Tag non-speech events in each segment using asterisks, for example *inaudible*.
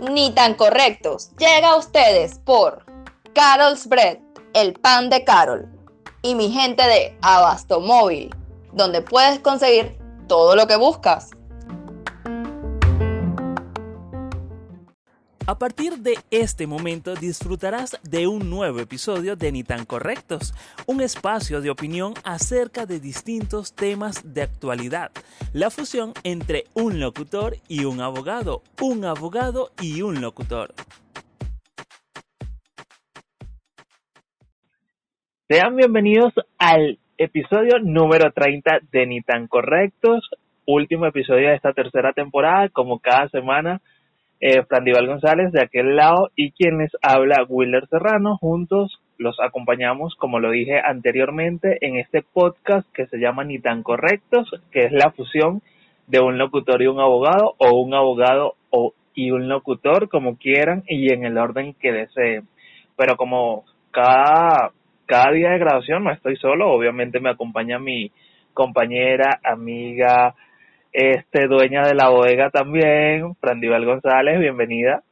Ni tan correctos. Llega a ustedes por Carol's Bread, el pan de Carol, y mi gente de Abasto Móvil, donde puedes conseguir todo lo que buscas. A partir de este momento disfrutarás de un nuevo episodio de Ni tan Correctos, un espacio de opinión acerca de distintos temas de actualidad, la fusión entre un locutor y un abogado, un abogado y un locutor. Sean bienvenidos al episodio número 30 de Ni tan Correctos, último episodio de esta tercera temporada, como cada semana eh, Frandival González de aquel lado y quienes habla Willer Serrano. Juntos los acompañamos, como lo dije anteriormente, en este podcast que se llama Ni tan correctos, que es la fusión de un locutor y un abogado, o un abogado o, y un locutor, como quieran y en el orden que deseen. Pero como cada, cada día de grabación no estoy solo, obviamente me acompaña mi compañera, amiga, este dueña de la bodega también, Frandival González, bienvenida.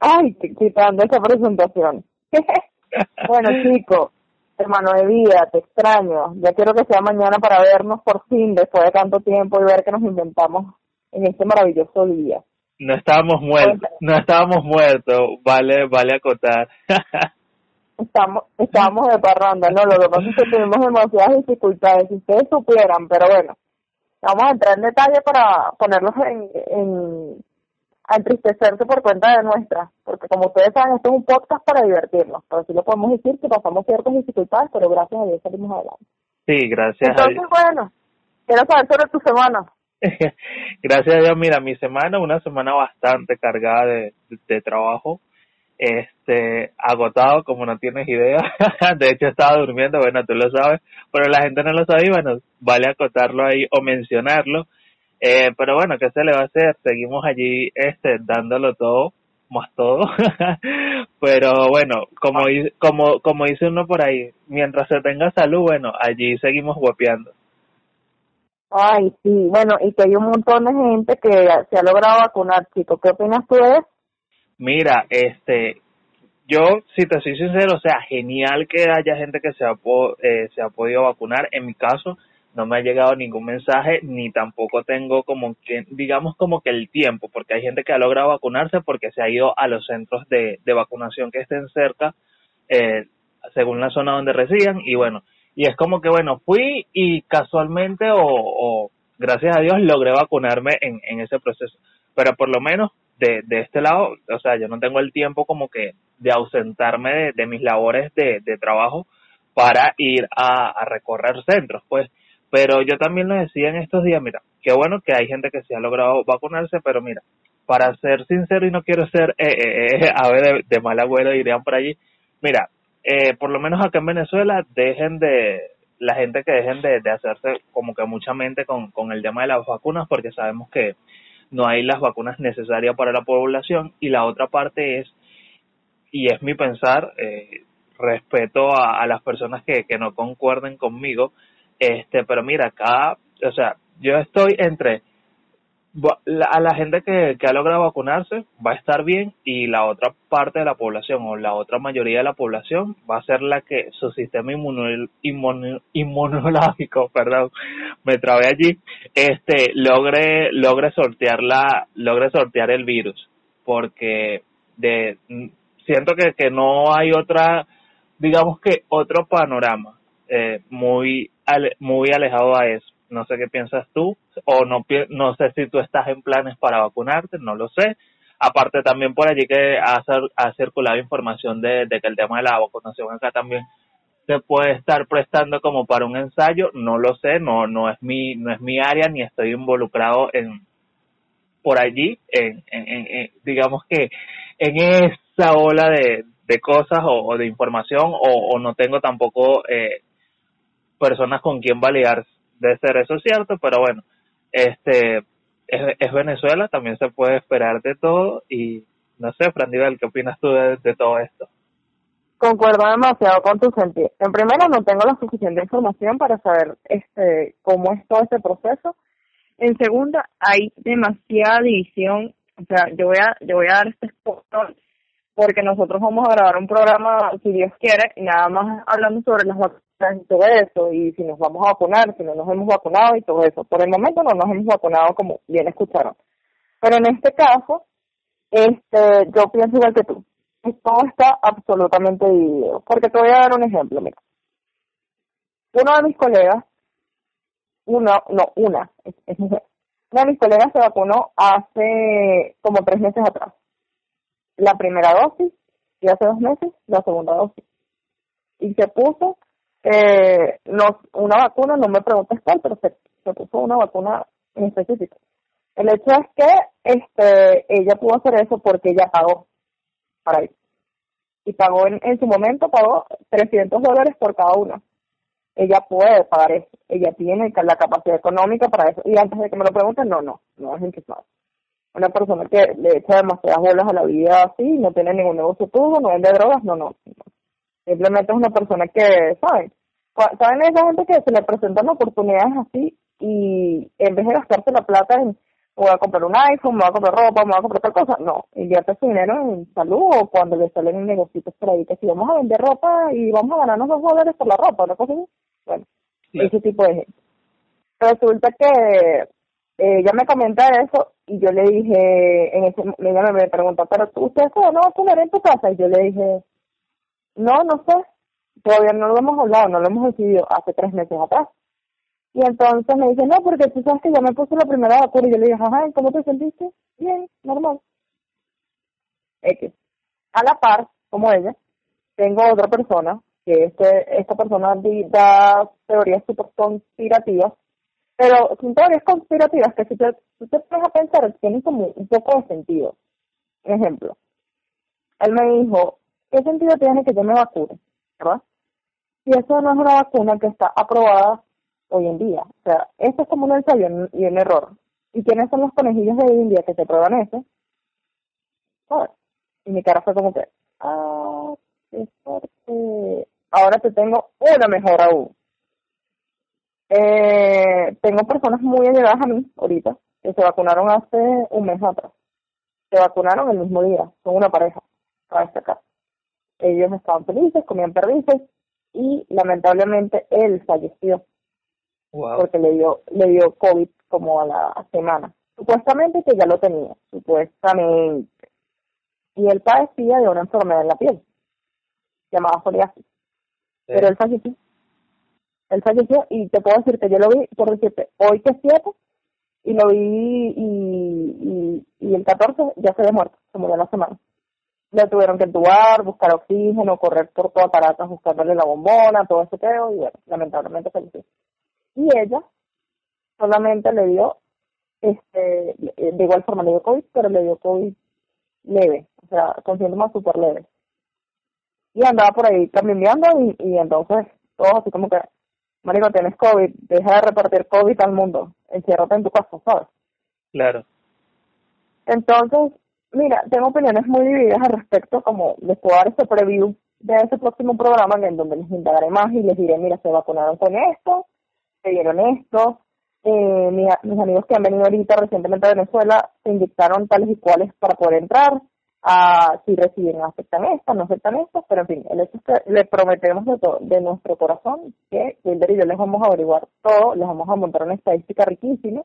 Ay, quitando esa presentación. *laughs* bueno, chico, hermano de vida, te extraño. Ya quiero que sea mañana para vernos por fin después de tanto tiempo y ver que nos inventamos en este maravilloso día. No estábamos muertos, no estábamos muertos, vale, vale acotar. *laughs* estamos, estábamos de parranda, no, lo que pasa es que tuvimos demasiadas dificultades, si ustedes supieran, pero bueno, vamos a entrar en detalle para ponerlos en, en a entristecerse por cuenta de nuestra, porque como ustedes saben, esto es un podcast para divertirnos, pero sí lo podemos decir que pasamos ciertas dificultades, pero gracias a Dios salimos adelante. Sí, gracias Entonces, a Dios. bueno, quiero saber sobre tu semana. *laughs* gracias a Dios, mira, mi semana, una semana bastante cargada de, de trabajo, este agotado como no tienes idea. *laughs* De hecho estaba durmiendo bueno tú lo sabes pero la gente no lo sabe y bueno vale acotarlo ahí o mencionarlo. Eh, pero bueno qué se le va a hacer seguimos allí este dándolo todo más todo. *laughs* Pero bueno como como como dice uno por ahí mientras se tenga salud bueno allí seguimos guapeando. Ay sí bueno y que hay un montón de gente que se ha logrado vacunar chico. Qué opinas tú de eso Mira, este, yo, si te soy sincero, o sea, genial que haya gente que se ha, eh, se ha podido vacunar. En mi caso, no me ha llegado ningún mensaje, ni tampoco tengo como que, digamos como que el tiempo, porque hay gente que ha logrado vacunarse porque se ha ido a los centros de, de vacunación que estén cerca, eh, según la zona donde residan, y bueno, y es como que bueno, fui y casualmente o, o gracias a Dios logré vacunarme en, en ese proceso, pero por lo menos de, de este lado, o sea, yo no tengo el tiempo como que de ausentarme de, mis labores de, de, trabajo para ir a, recorrer centros, pues. Pero yo también lo decía en estos días, mira, qué bueno que hay gente que se ha logrado vacunarse, pero mira, para ser sincero y no quiero ser eh, eh, eh *laughs* a ver de, de, mal agüero, dirían por allí, mira, eh, por lo menos acá en Venezuela dejen de, la gente que dejen de, de hacerse como que mucha mente con, con el tema de las vacunas, porque sabemos que no hay las vacunas necesarias para la población. Y la otra parte es, y es mi pensar, eh, respeto a, las personas que, que no concuerden conmigo, este, pero mira, acá, o sea, yo estoy entre a la gente que, que ha logrado vacunarse va a estar bien y la otra parte de la población o la otra mayoría de la población va a ser la que su sistema inmunol, inmun, inmunológico, *laughs* perdón, me trabé allí, este logre logre sortear la logre sortear el virus. Porque de siento que, que no hay otra digamos que otro panorama eh, muy muy alejado a eso no sé qué piensas tú, o no, no sé si tú estás en planes para vacunarte, no lo sé. Aparte también por allí que ha, circulado información de, que el tema de la vacunación acá también se puede estar prestando como para un ensayo, no lo sé, no no es mi no es mi área ni estoy involucrado en por allí en, en, en digamos que en esa ola de, de cosas o, de información o, o, no tengo tampoco eh, personas con quien validar de ser eso cierto, pero bueno, este es, es, Venezuela, también se puede esperar de todo y no sé, Frandivel, ¿qué opinas tú de, todo esto? concuerdo demasiado con tu sentido. En primera, no tengo la suficiente información para saber este cómo es todo este proceso. En segunda, hay demasiada división. O sea, yo voy a yo voy a dar este spot porque nosotros vamos a grabar un programa, si Dios quiere, nada más hablando sobre las vacunas y todo eso, y si nos vamos a vacunar, si no nos hemos vacunado y todo eso. Por el momento no nos hemos vacunado, como bien escucharon. Pero en este caso, este, yo pienso igual que tú todo está absolutamente dividido. Porque te voy a dar un ejemplo, mira. Uno de mis colegas, uno, no, una, es, es mujer. Una de mis colegas se vacunó hace como tres meses atrás. La primera dosis y hace dos meses la segunda dosis. Y se puso eh, no, una vacuna, no me preguntes cuál, pero se, se puso una vacuna en específico. El hecho es que este ella pudo hacer eso porque ella pagó para ir. Y pagó en, en su momento, pagó 300 dólares por cada uno. Ella puede pagar eso. Ella tiene la capacidad económica para eso. Y antes de que me lo pregunten, no, no, no es interesante. Una persona que le echa demasiadas bolas a la vida así, no tiene ningún negocio tubo, no vende drogas, no, no. Simplemente es una persona que, ¿saben? ¿Saben esa gente que se le presentan oportunidades así y en vez de gastarse la plata en voy a comprar un iPhone, me voy a comprar ropa, me voy a comprar tal cosa. No, invierte su dinero en salud o cuando le salen negocios por ahí, que si vamos a vender ropa y vamos a ganarnos dos dólares por la ropa, una cosa así. Bueno, ese tipo de gente. Resulta que ella me comenta eso y yo le dije, en ese, ella me preguntó, pero tú, ¿usted se van a vacunar en tu casa? Y yo le dije, no, no sé, todavía no lo hemos hablado, no lo hemos decidido hace tres meses atrás. Y entonces me dice, no, porque tú sabes que ya me puse la primera vacuna. Y yo le dije, ajá, ¿cómo te sentiste? Bien, normal. X. A la par, como ella, tengo otra persona, que este, esta persona da teorías súper conspirativas, pero son teorías conspirativas que si te, si te pones a pensar, tienen como un poco de sentido. Ejemplo, él me dijo, ¿qué sentido tiene que yo me vacune? ¿Verdad? Si eso no es una vacuna que está aprobada hoy en día. O sea, esto es como un ensayo y un error. ¿Y quiénes son los conejillos de India que te prueban eso? Y mi cara fue como que, ah. Ahora te tengo una mejor aún. Eh, tengo personas muy allegadas a mí ahorita que se vacunaron hace un mes atrás. Se vacunaron el mismo día, son una pareja, para destacar. Ellos estaban felices, comían perdices y lamentablemente él falleció porque le dio, le dio COVID como a la semana. Supuestamente que ya lo tenía, supuestamente. Y él padecía de una enfermedad en la piel, llamada foliasis. Pero él falleció. Él falleció y te puedo decir que yo lo vi, por decirte, hoy que es 7, y lo vi y, y, el 14 ya se había muerto, se murió la semana. Le tuvieron que entubar, buscar oxígeno, correr por toda Caracas buscándole la bombona, todo ese pedo, y bueno, lamentablemente falleció y ella solamente le dio, este, de igual forma le dio COVID, pero le dio COVID leve, o sea, con síntomas súper leves. Y andaba por ahí cambiando y, y entonces todos así como que, marico, tienes COVID, deja de repartir COVID al mundo, enciérrate en tu casa, ¿sabes? Claro. Entonces, mira, tengo opiniones muy divididas al respecto, como les puedo dar este preview de ese próximo programa en donde les indagaré más y les diré, mira, se vacunaron con esto, se dieron esto. Eh, mis amigos que han venido ahorita recientemente a Venezuela se inyectaron tales y cuales para poder entrar. a si reciben, aceptan esto, no aceptan esto, pero en fin, el hecho es que le prometemos de, todo, de nuestro corazón que Wilder y yo les vamos a averiguar todo, les vamos a montar una estadística riquísima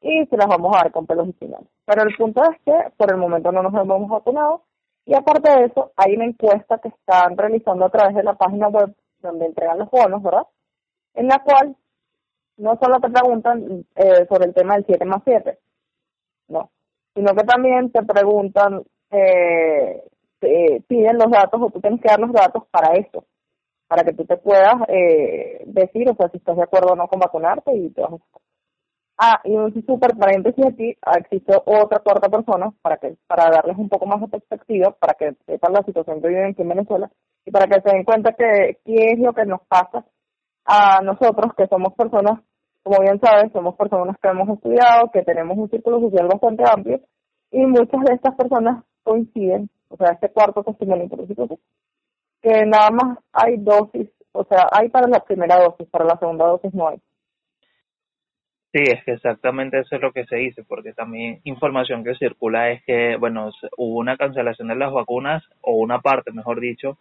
y se las vamos a dar con pelos y finales. Pero el punto es que por el momento no nos hemos vacunado y aparte de eso, hay una encuesta que están realizando a través de la página web donde entregan los bonos, ¿verdad? En la cual no solo te preguntan eh, sobre el tema del 7 más 7, no, sino que también te preguntan, eh, te piden los datos o tú tienes que dar los datos para eso, para que tú te puedas eh, decir, o sea, si estás de acuerdo o no con vacunarte y te vas a... Ah, y un súper paréntesis aquí, ah, existe otra cuarta persona para que para darles un poco más de perspectiva, para que sepan la situación que viven aquí en Venezuela y para que se den cuenta que qué es lo que nos pasa a nosotros, que somos personas como bien sabes, somos personas que hemos estudiado, que tenemos un círculo social bastante amplio y muchas de estas personas coinciden, o sea, este cuarto testimonio, por decirlo que nada más hay dosis, o sea, hay para la primera dosis, para la segunda dosis no hay. Sí, es que exactamente eso es lo que se dice, porque también información que circula es que, bueno, hubo una cancelación de las vacunas, o una parte, mejor dicho,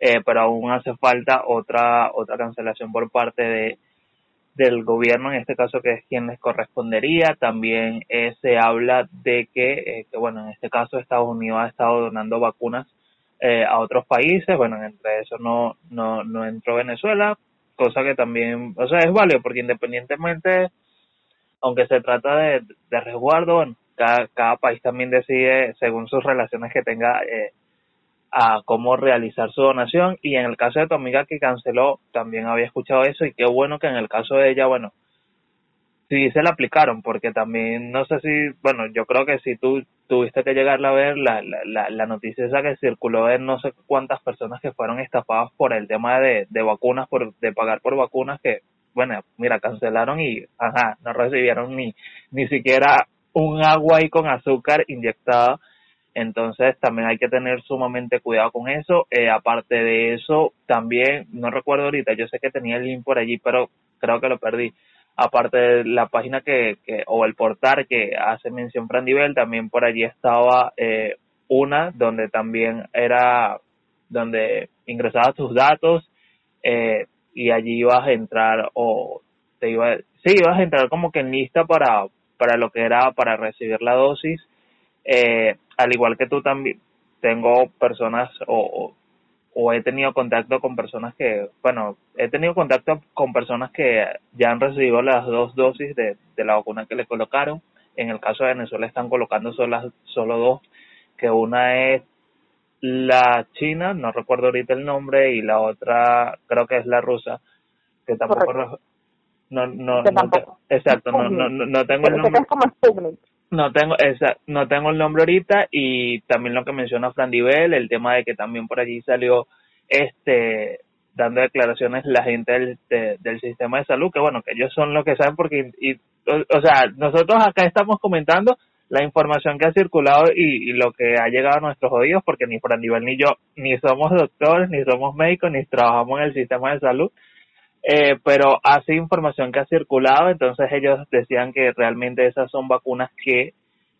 eh, pero aún hace falta otra otra cancelación por parte de del gobierno, en este caso que es quien les correspondería. También eh, se habla de que, eh, que, bueno, en este caso Estados Unidos ha estado donando vacunas a otros países, bueno, entre eso no, no, no entró Venezuela, cosa que también, o sea, es válido porque independientemente, aunque se trata de, resguardo, bueno, cada, cada país también decide según sus relaciones que tenga eh, a cómo realizar su donación. Y en el caso de tu amiga que canceló también había escuchado eso y qué bueno que en el caso de ella bueno sí se la aplicaron porque también no sé si bueno yo creo que si tú tuviste que llegarla a ver la, la, la, noticia esa que circuló de no sé cuántas personas que fueron estafadas por el tema de, de vacunas por de pagar por vacunas que bueno mira cancelaron y ajá no recibieron ni ni siquiera un agua ahí con azúcar inyectada entonces también hay que tener sumamente cuidado con eso. Eh, aparte de eso, también, no recuerdo ahorita, yo sé que tenía el link por allí, pero creo que lo perdí. Aparte de la página que, que o el portal que hace mención Frandivel, también por allí estaba eh, una donde también era donde ingresabas tus datos eh, y allí ibas a entrar o te iba sí ibas a entrar como que en lista para para lo que era para recibir la dosis eh, al igual que tú también, tengo personas o, o he tenido contacto con personas que, bueno, he tenido contacto con personas que ya han recibido las dos dosis de, de la vacuna que le colocaron. En el caso de Venezuela están colocando solo, solo dos, que una es la china, no recuerdo ahorita el nombre, y la otra creo que es la rusa, que tampoco... No, no, no, exacto, no, no, no tengo el nombre. No tengo esa, no tengo el nombre ahorita y también lo que menciona Fran Divel, el tema de que también por allí salió este dando declaraciones la gente del, del sistema de salud, que bueno, que ellos son los que saben porque, y, o, sea, nosotros acá estamos comentando la información que ha circulado y, lo que ha llegado a nuestros oídos, porque ni Fran Divel ni yo ni somos doctores, ni somos médicos, ni trabajamos en el sistema de salud, eh, pero hace información que ha circulado, entonces ellos decían que realmente esas son vacunas que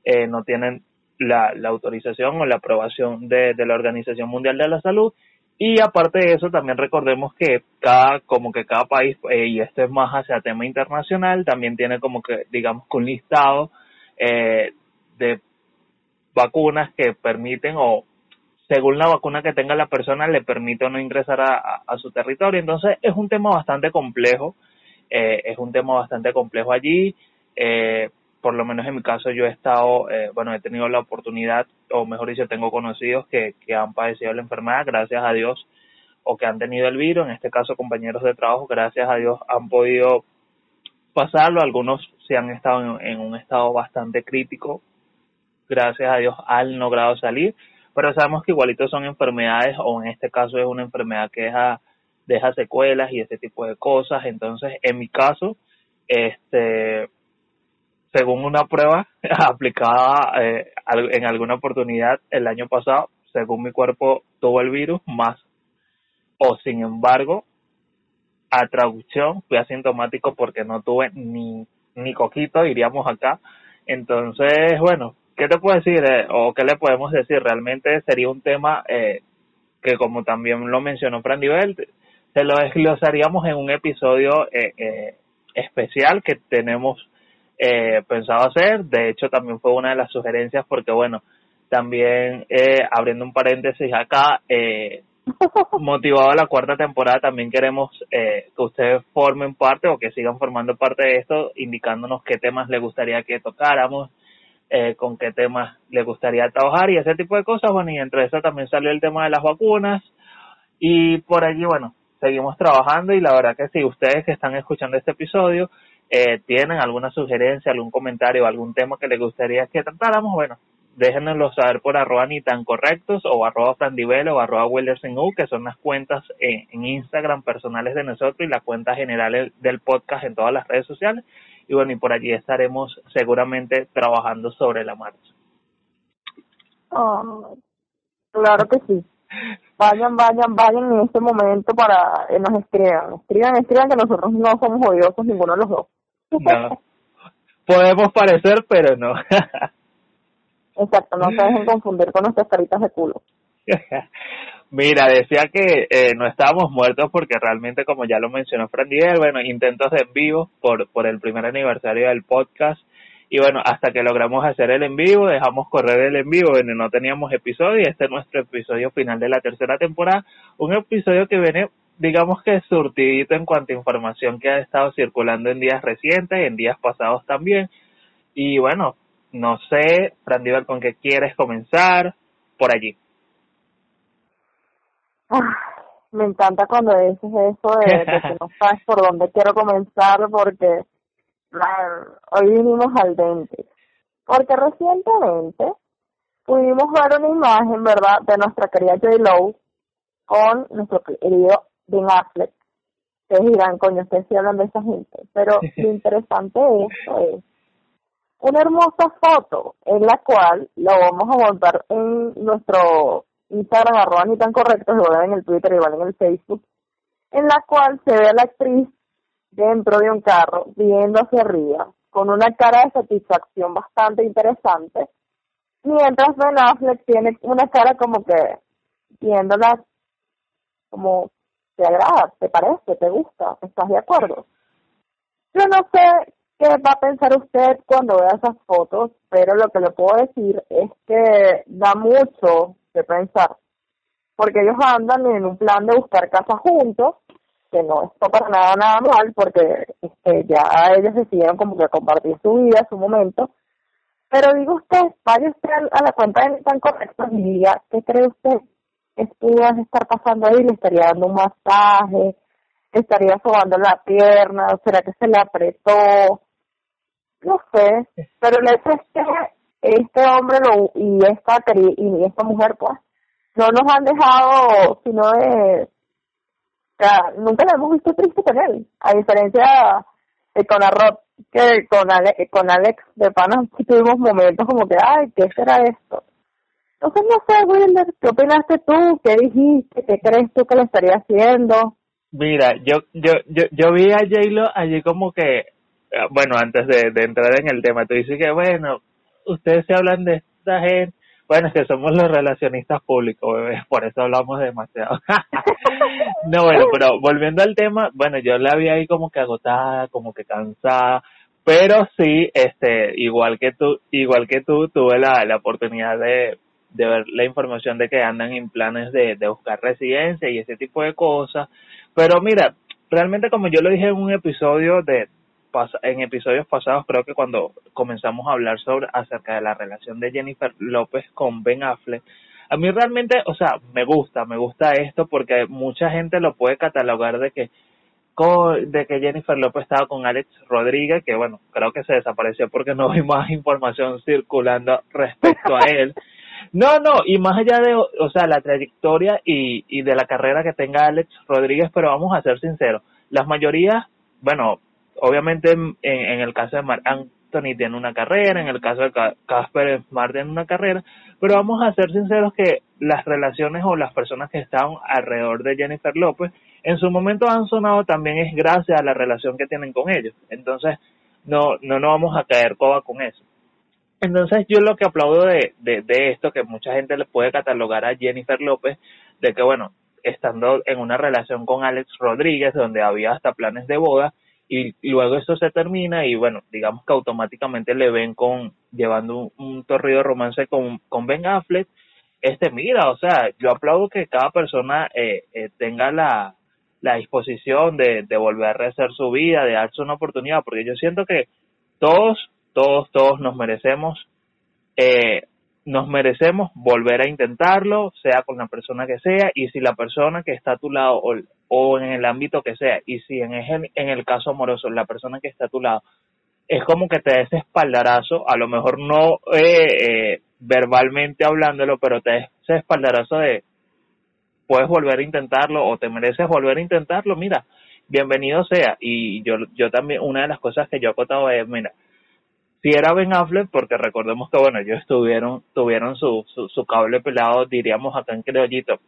eh, no tienen la, la autorización o la aprobación de, de la Organización Mundial de la Salud. Y aparte de eso también recordemos que cada como que cada país eh, y esto es más hacia tema internacional también tiene como que digamos que un listado eh, de vacunas que permiten o según la vacuna que tenga la persona, le permite o no ingresar a, a, su territorio. Entonces, es un tema bastante complejo, eh, es un tema bastante complejo allí. Eh, por lo menos en mi caso, yo he estado, eh, bueno, he tenido la oportunidad, o mejor dicho, tengo conocidos que, que han padecido la enfermedad, gracias a Dios, o que han tenido el virus, en este caso compañeros de trabajo, gracias a Dios han podido pasarlo, algunos se han estado en, en un estado bastante crítico, gracias a Dios han logrado salir, pero sabemos que igualito son enfermedades o en este caso es una enfermedad que deja, secuelas y ese tipo de cosas. Entonces, en mi caso, este, según una prueba *laughs* aplicada eh, en alguna oportunidad el año pasado, según mi cuerpo tuvo el virus, más o sin embargo, a traducción fui asintomático porque no tuve ni, ni coquito, diríamos acá. Entonces, bueno, ¿qué te puedo decir eh, o qué le podemos decir? Realmente sería un tema eh, que como también lo mencionó Fran Nivel, se lo desglosaríamos en un episodio eh, eh, especial que tenemos eh, pensado hacer. De hecho, también fue una de las sugerencias porque, bueno, también abriendo un paréntesis acá, motivado a la cuarta temporada, también queremos que ustedes formen parte o que sigan formando parte de esto, indicándonos qué temas les gustaría que tocáramos, eh, con qué temas le gustaría trabajar y ese tipo de cosas. Bueno, y entre eso también salió el tema de las vacunas y por allí, bueno, seguimos trabajando y la verdad que si ustedes que están escuchando este episodio eh, tienen alguna sugerencia, algún comentario, algún tema que les gustaría que tratáramos, bueno, déjenoslo saber por arroba ni tan correctos o arroba frandivel o arroba U, que son las cuentas en, en Instagram personales de nosotros y la cuenta general del podcast en todas las redes sociales y bueno, y por allí estaremos seguramente trabajando sobre la marcha. Oh, claro que sí. vayan, vayan, vayan en este momento para que nos escriban. Escriban, escriban que nosotros no somos odiosos ninguno de los dos. No. Podemos parecer, pero no. Exacto, no se dejen confundir con nuestras caritas de culo. *laughs* Mira, decía que eh, no estábamos muertos porque realmente, como ya lo mencionó Fran bueno, intentos de en vivo por, por el primer aniversario del podcast. Y bueno, hasta que logramos hacer el en vivo, dejamos correr el en vivo, no teníamos episodio y este es nuestro episodio final de la tercera temporada. Un episodio que viene, digamos que surtidito en cuanto a información que ha estado circulando en días recientes, en días pasados también. Y bueno, no sé, Fran ¿con qué quieres comenzar? Por allí. Ah, me encanta cuando dices eso de, que *laughs* no sabes por dónde quiero comenzar porque hoy vinimos al dente. Porque recientemente pudimos ver una imagen, ¿verdad?, de nuestra querida J. Lowe con nuestro querido Ben Affleck. Ustedes dirán, coño, ustedes sí hablan de esa gente. Pero *laughs* lo interesante de esto es una hermosa foto en la cual lo vamos a montar en nuestro Instagram, arroba ni tan correcto, se lo en el Twitter, igual en el Facebook, en la cual se ve a la actriz dentro de un carro, viendo hacia arriba, con una cara de satisfacción bastante interesante, mientras Ben Affleck tiene una cara como que viéndola como te agrada, te parece, te gusta, estás de acuerdo. Yo no sé qué va a pensar usted cuando vea esas fotos, pero lo que le puedo decir es que da mucho de pensar, porque ellos andan en un plan de buscar casa juntos, que no está para nada nada mal, porque este, ya ellos decidieron como que compartir su vida, su momento, pero digo usted, vaya usted a la cuenta de tan correcto y diga, ¿qué cree usted? Estuvo a estar pasando ahí, le estaría dando un masaje, estaría sobando la pierna, será que se le apretó, no sé, pero el hecho es que este hombre lo, y esta y esta mujer pues no nos han dejado sino de nunca la hemos visto triste con él a diferencia de con Arroz que con Ale, con Alex de Pana tuvimos momentos como que ay qué será esto entonces no sé Wilder qué opinaste tú qué dijiste qué crees tú que lo estaría haciendo mira yo yo yo yo vi a J-Lo allí como que eh, bueno antes de, de entrar en el tema tú dices que bueno ustedes se hablan de esta gente. Bueno, es que somos los relacionistas públicos, bebé, *laughs* por eso hablamos demasiado. *laughs* no, bueno, pero volviendo al tema, bueno, yo la vi ahí como que agotada, como que cansada, pero sí, este, igual que tú, igual que tú, tuve la, la oportunidad de, de ver la información de que andan en planes de, de buscar residencia y ese tipo de cosas. Pero mira, realmente como yo lo dije en un episodio de, en episodios pasados, creo que cuando comenzamos a hablar sobre acerca de la relación de Jennifer López con Ben Affleck, a mí realmente, o sea, me gusta, me gusta esto porque mucha gente lo puede catalogar de que de que Jennifer López estaba con Alex Rodríguez, que bueno, creo que se desapareció porque no hay más información circulando respecto a él. No, no, y más allá de, o sea, la trayectoria y, y de la carrera que tenga Alex Rodríguez, pero vamos a ser sinceros, las mayorías, bueno, obviamente en, el caso de Mark Anthony tiene una carrera, en el caso de Casper Smart tiene una carrera, pero vamos a ser sinceros que las relaciones o las personas que están alrededor de Jennifer López en su momento han sonado también es gracias a la relación que tienen con ellos. Entonces, no, no nos vamos a caer coba con eso. Entonces, yo lo que aplaudo de, de, de esto, que mucha gente le puede catalogar a Jennifer López, de que, bueno, estando en una relación con Alex Rodríguez, donde había hasta planes de boda, y luego eso se termina y bueno, digamos que automáticamente le ven con llevando un, torrido romance con, con Ben Affleck, este mira, o sea, yo aplaudo que cada persona eh, eh, tenga la, la disposición de, de volver a rehacer su vida, de darse una oportunidad, porque yo siento que todos, todos, todos nos merecemos eh, nos merecemos volver a intentarlo, sea con la persona que sea, y si la persona que está a tu lado o, en el ámbito que sea, y si en, el caso amoroso la persona que está a tu lado es como que te da ese espaldarazo, a lo mejor no eh, eh, verbalmente hablándolo, pero te da ese espaldarazo de puedes volver a intentarlo o te mereces volver a intentarlo, mira, bienvenido sea. Y yo, yo también, una de las cosas que yo he acotado es, mira, si era Ben Affleck, porque recordemos que, bueno, ellos tuvieron, tuvieron su, su, cable pelado, diríamos acá en Criollito,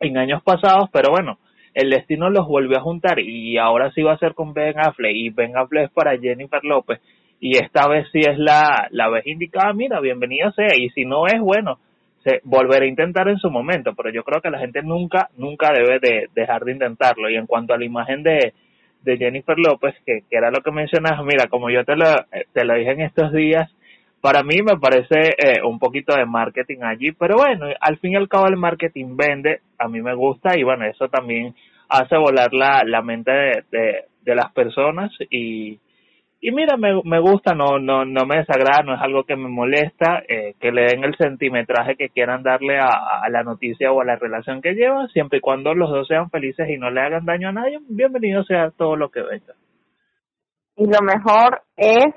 en años pasados, pero bueno, el destino los volvió a juntar y ahora sí va a ser con Ben Affleck y Ben Affleck es para Jennifer López y esta vez sí es la, la vez indicada, mira, bienvenida sea y si no es, bueno, se volverá a intentar en su momento, pero yo creo que la gente nunca, nunca debe de dejar de intentarlo y en cuanto a la imagen de, de Jennifer López, que, que era lo que mencionas, mira, como yo te lo, te lo dije en estos días, para mí me parece eh, un poquito de marketing allí, pero bueno, al fin y al cabo el marketing vende, a mí me gusta y bueno, eso también hace volar la, la mente de, de, de las personas y, y mira, me, me gusta, no, no, no me desagrada, no es algo que me molesta, eh, que le den el centimetraje que quieran darle a, a, la noticia o a la relación que llevan, siempre y cuando los dos sean felices y no le hagan daño a nadie, bienvenido sea todo lo que venga. Y lo mejor es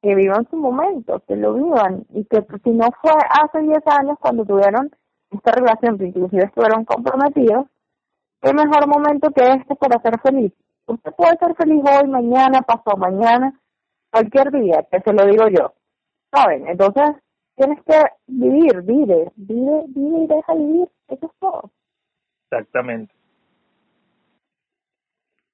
que vivan su momento, que lo vivan, y que si no fue hace 10 años cuando tuvieron esta relación, que inclusive estuvieron comprometidos, qué mejor momento que este para ser feliz Usted puede ser feliz hoy, mañana, pasado mañana, cualquier día, que se lo digo yo. ¿Saben? Entonces, tienes que vivir, vive, vive, vive y deja vivir. Eso es todo. Exactamente.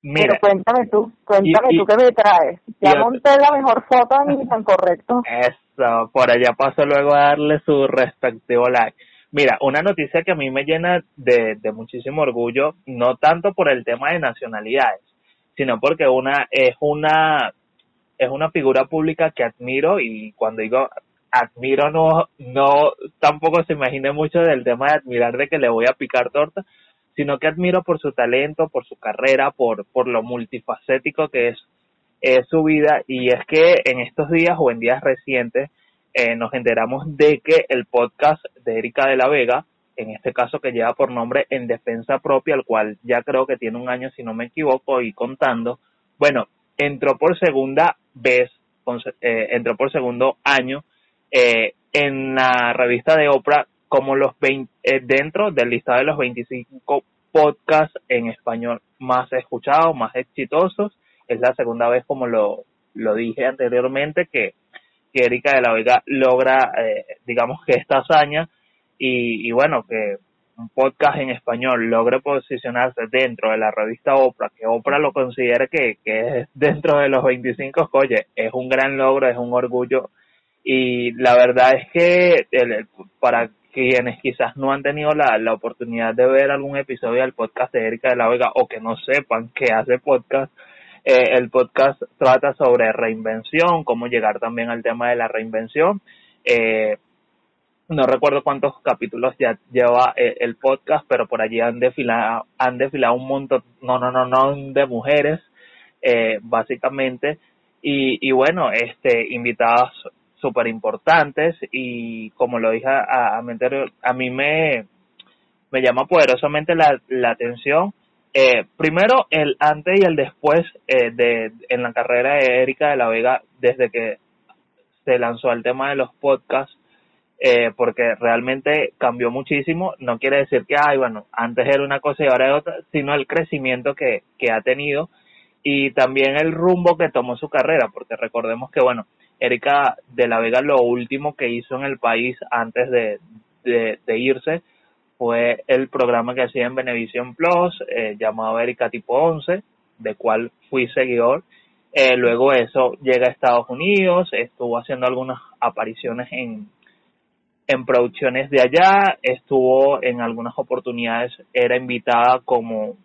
Mira, Pero cuéntame tú, cuéntame y, tú qué me traes. Ya monté la mejor foto de tan correcto. Eso, por allá paso luego a darle su respectivo like. Mira, una noticia que a mí me llena de, de muchísimo orgullo, no tanto por el tema de nacionalidades, sino porque una es una es una figura pública que admiro y cuando digo admiro no no tampoco se imagine mucho del tema de admirar de que le voy a picar torta, sino que admiro por su talento, por su carrera, por por lo multifacético que es, es su vida. Y es que en estos días o en días recientes eh, nos enteramos de que el podcast de Erika de la Vega en este caso que lleva por nombre En Defensa Propia, el cual ya creo que tiene un año, si no me equivoco, y contando. Bueno, entró por segunda vez, eh, entró por segundo año eh, en la revista de Oprah como los 20, eh, dentro del listado de los 25 podcasts en español más escuchados, más exitosos. Es la segunda vez, como lo, lo dije anteriormente, que, que Erika de la Vega logra, eh, digamos que esta hazaña y, y bueno, que un podcast en español logre posicionarse dentro de la revista Oprah, que Oprah lo considere que, que es dentro de los 25, oye, es un gran logro, es un orgullo. Y la verdad es que para quienes quizás no han tenido la, la oportunidad de ver algún episodio del podcast de Erika de la Vega o que no sepan que hace podcast, eh, el podcast trata sobre reinvención, cómo llegar también al tema de la reinvención. Eh, no recuerdo cuántos capítulos ya lleva eh, el podcast, pero por allí han desfilado, han desfilado un montón, no, no, no, no, de mujeres, eh, básicamente, y, y bueno, este, invitadas súper importantes, y como lo dije a, a, a mí me, me llama poderosamente la, la atención, eh, primero el antes y el después eh, de, en la carrera de Erika de la Vega, desde que se lanzó el tema de los podcasts, eh, porque realmente cambió muchísimo. No quiere decir que, ay, bueno, antes era una cosa y ahora es otra, sino el crecimiento que, que ha tenido y también el rumbo que tomó su carrera, porque recordemos que, bueno, Erika de la Vega lo último que hizo en el país antes de, de, irse fue el programa que hacía en Venevisión Plus, eh, llamado Erika Tipo 11, de cual fui seguidor. Eh, luego eso llega a Estados Unidos, estuvo haciendo algunas apariciones en, en producciones de allá, estuvo en algunas oportunidades, era invitada como,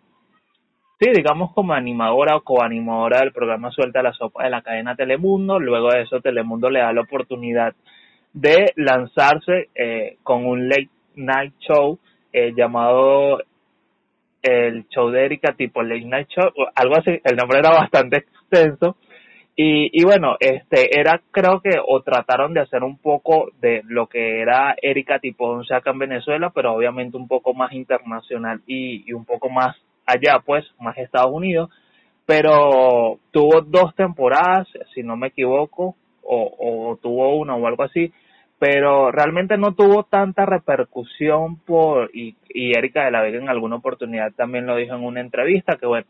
sí, digamos como animadora o coanimadora del programa Suelta la Sopa de la cadena Telemundo, luego de eso Telemundo le da la oportunidad de lanzarse eh, con un late night show eh, llamado el show de Erika tipo late night show, algo así, el nombre era bastante extenso, y, y bueno, este era, creo que, o trataron de hacer un poco de lo que era Erika tipo 11 acá en Venezuela, pero obviamente un poco más internacional y, y un poco más allá, pues, más Estados Unidos. Pero tuvo dos temporadas, si no me equivoco, o, o tuvo una o algo así, pero realmente no tuvo tanta repercusión por, y, y Erika de la Vega en alguna oportunidad también lo dijo en una entrevista, que bueno,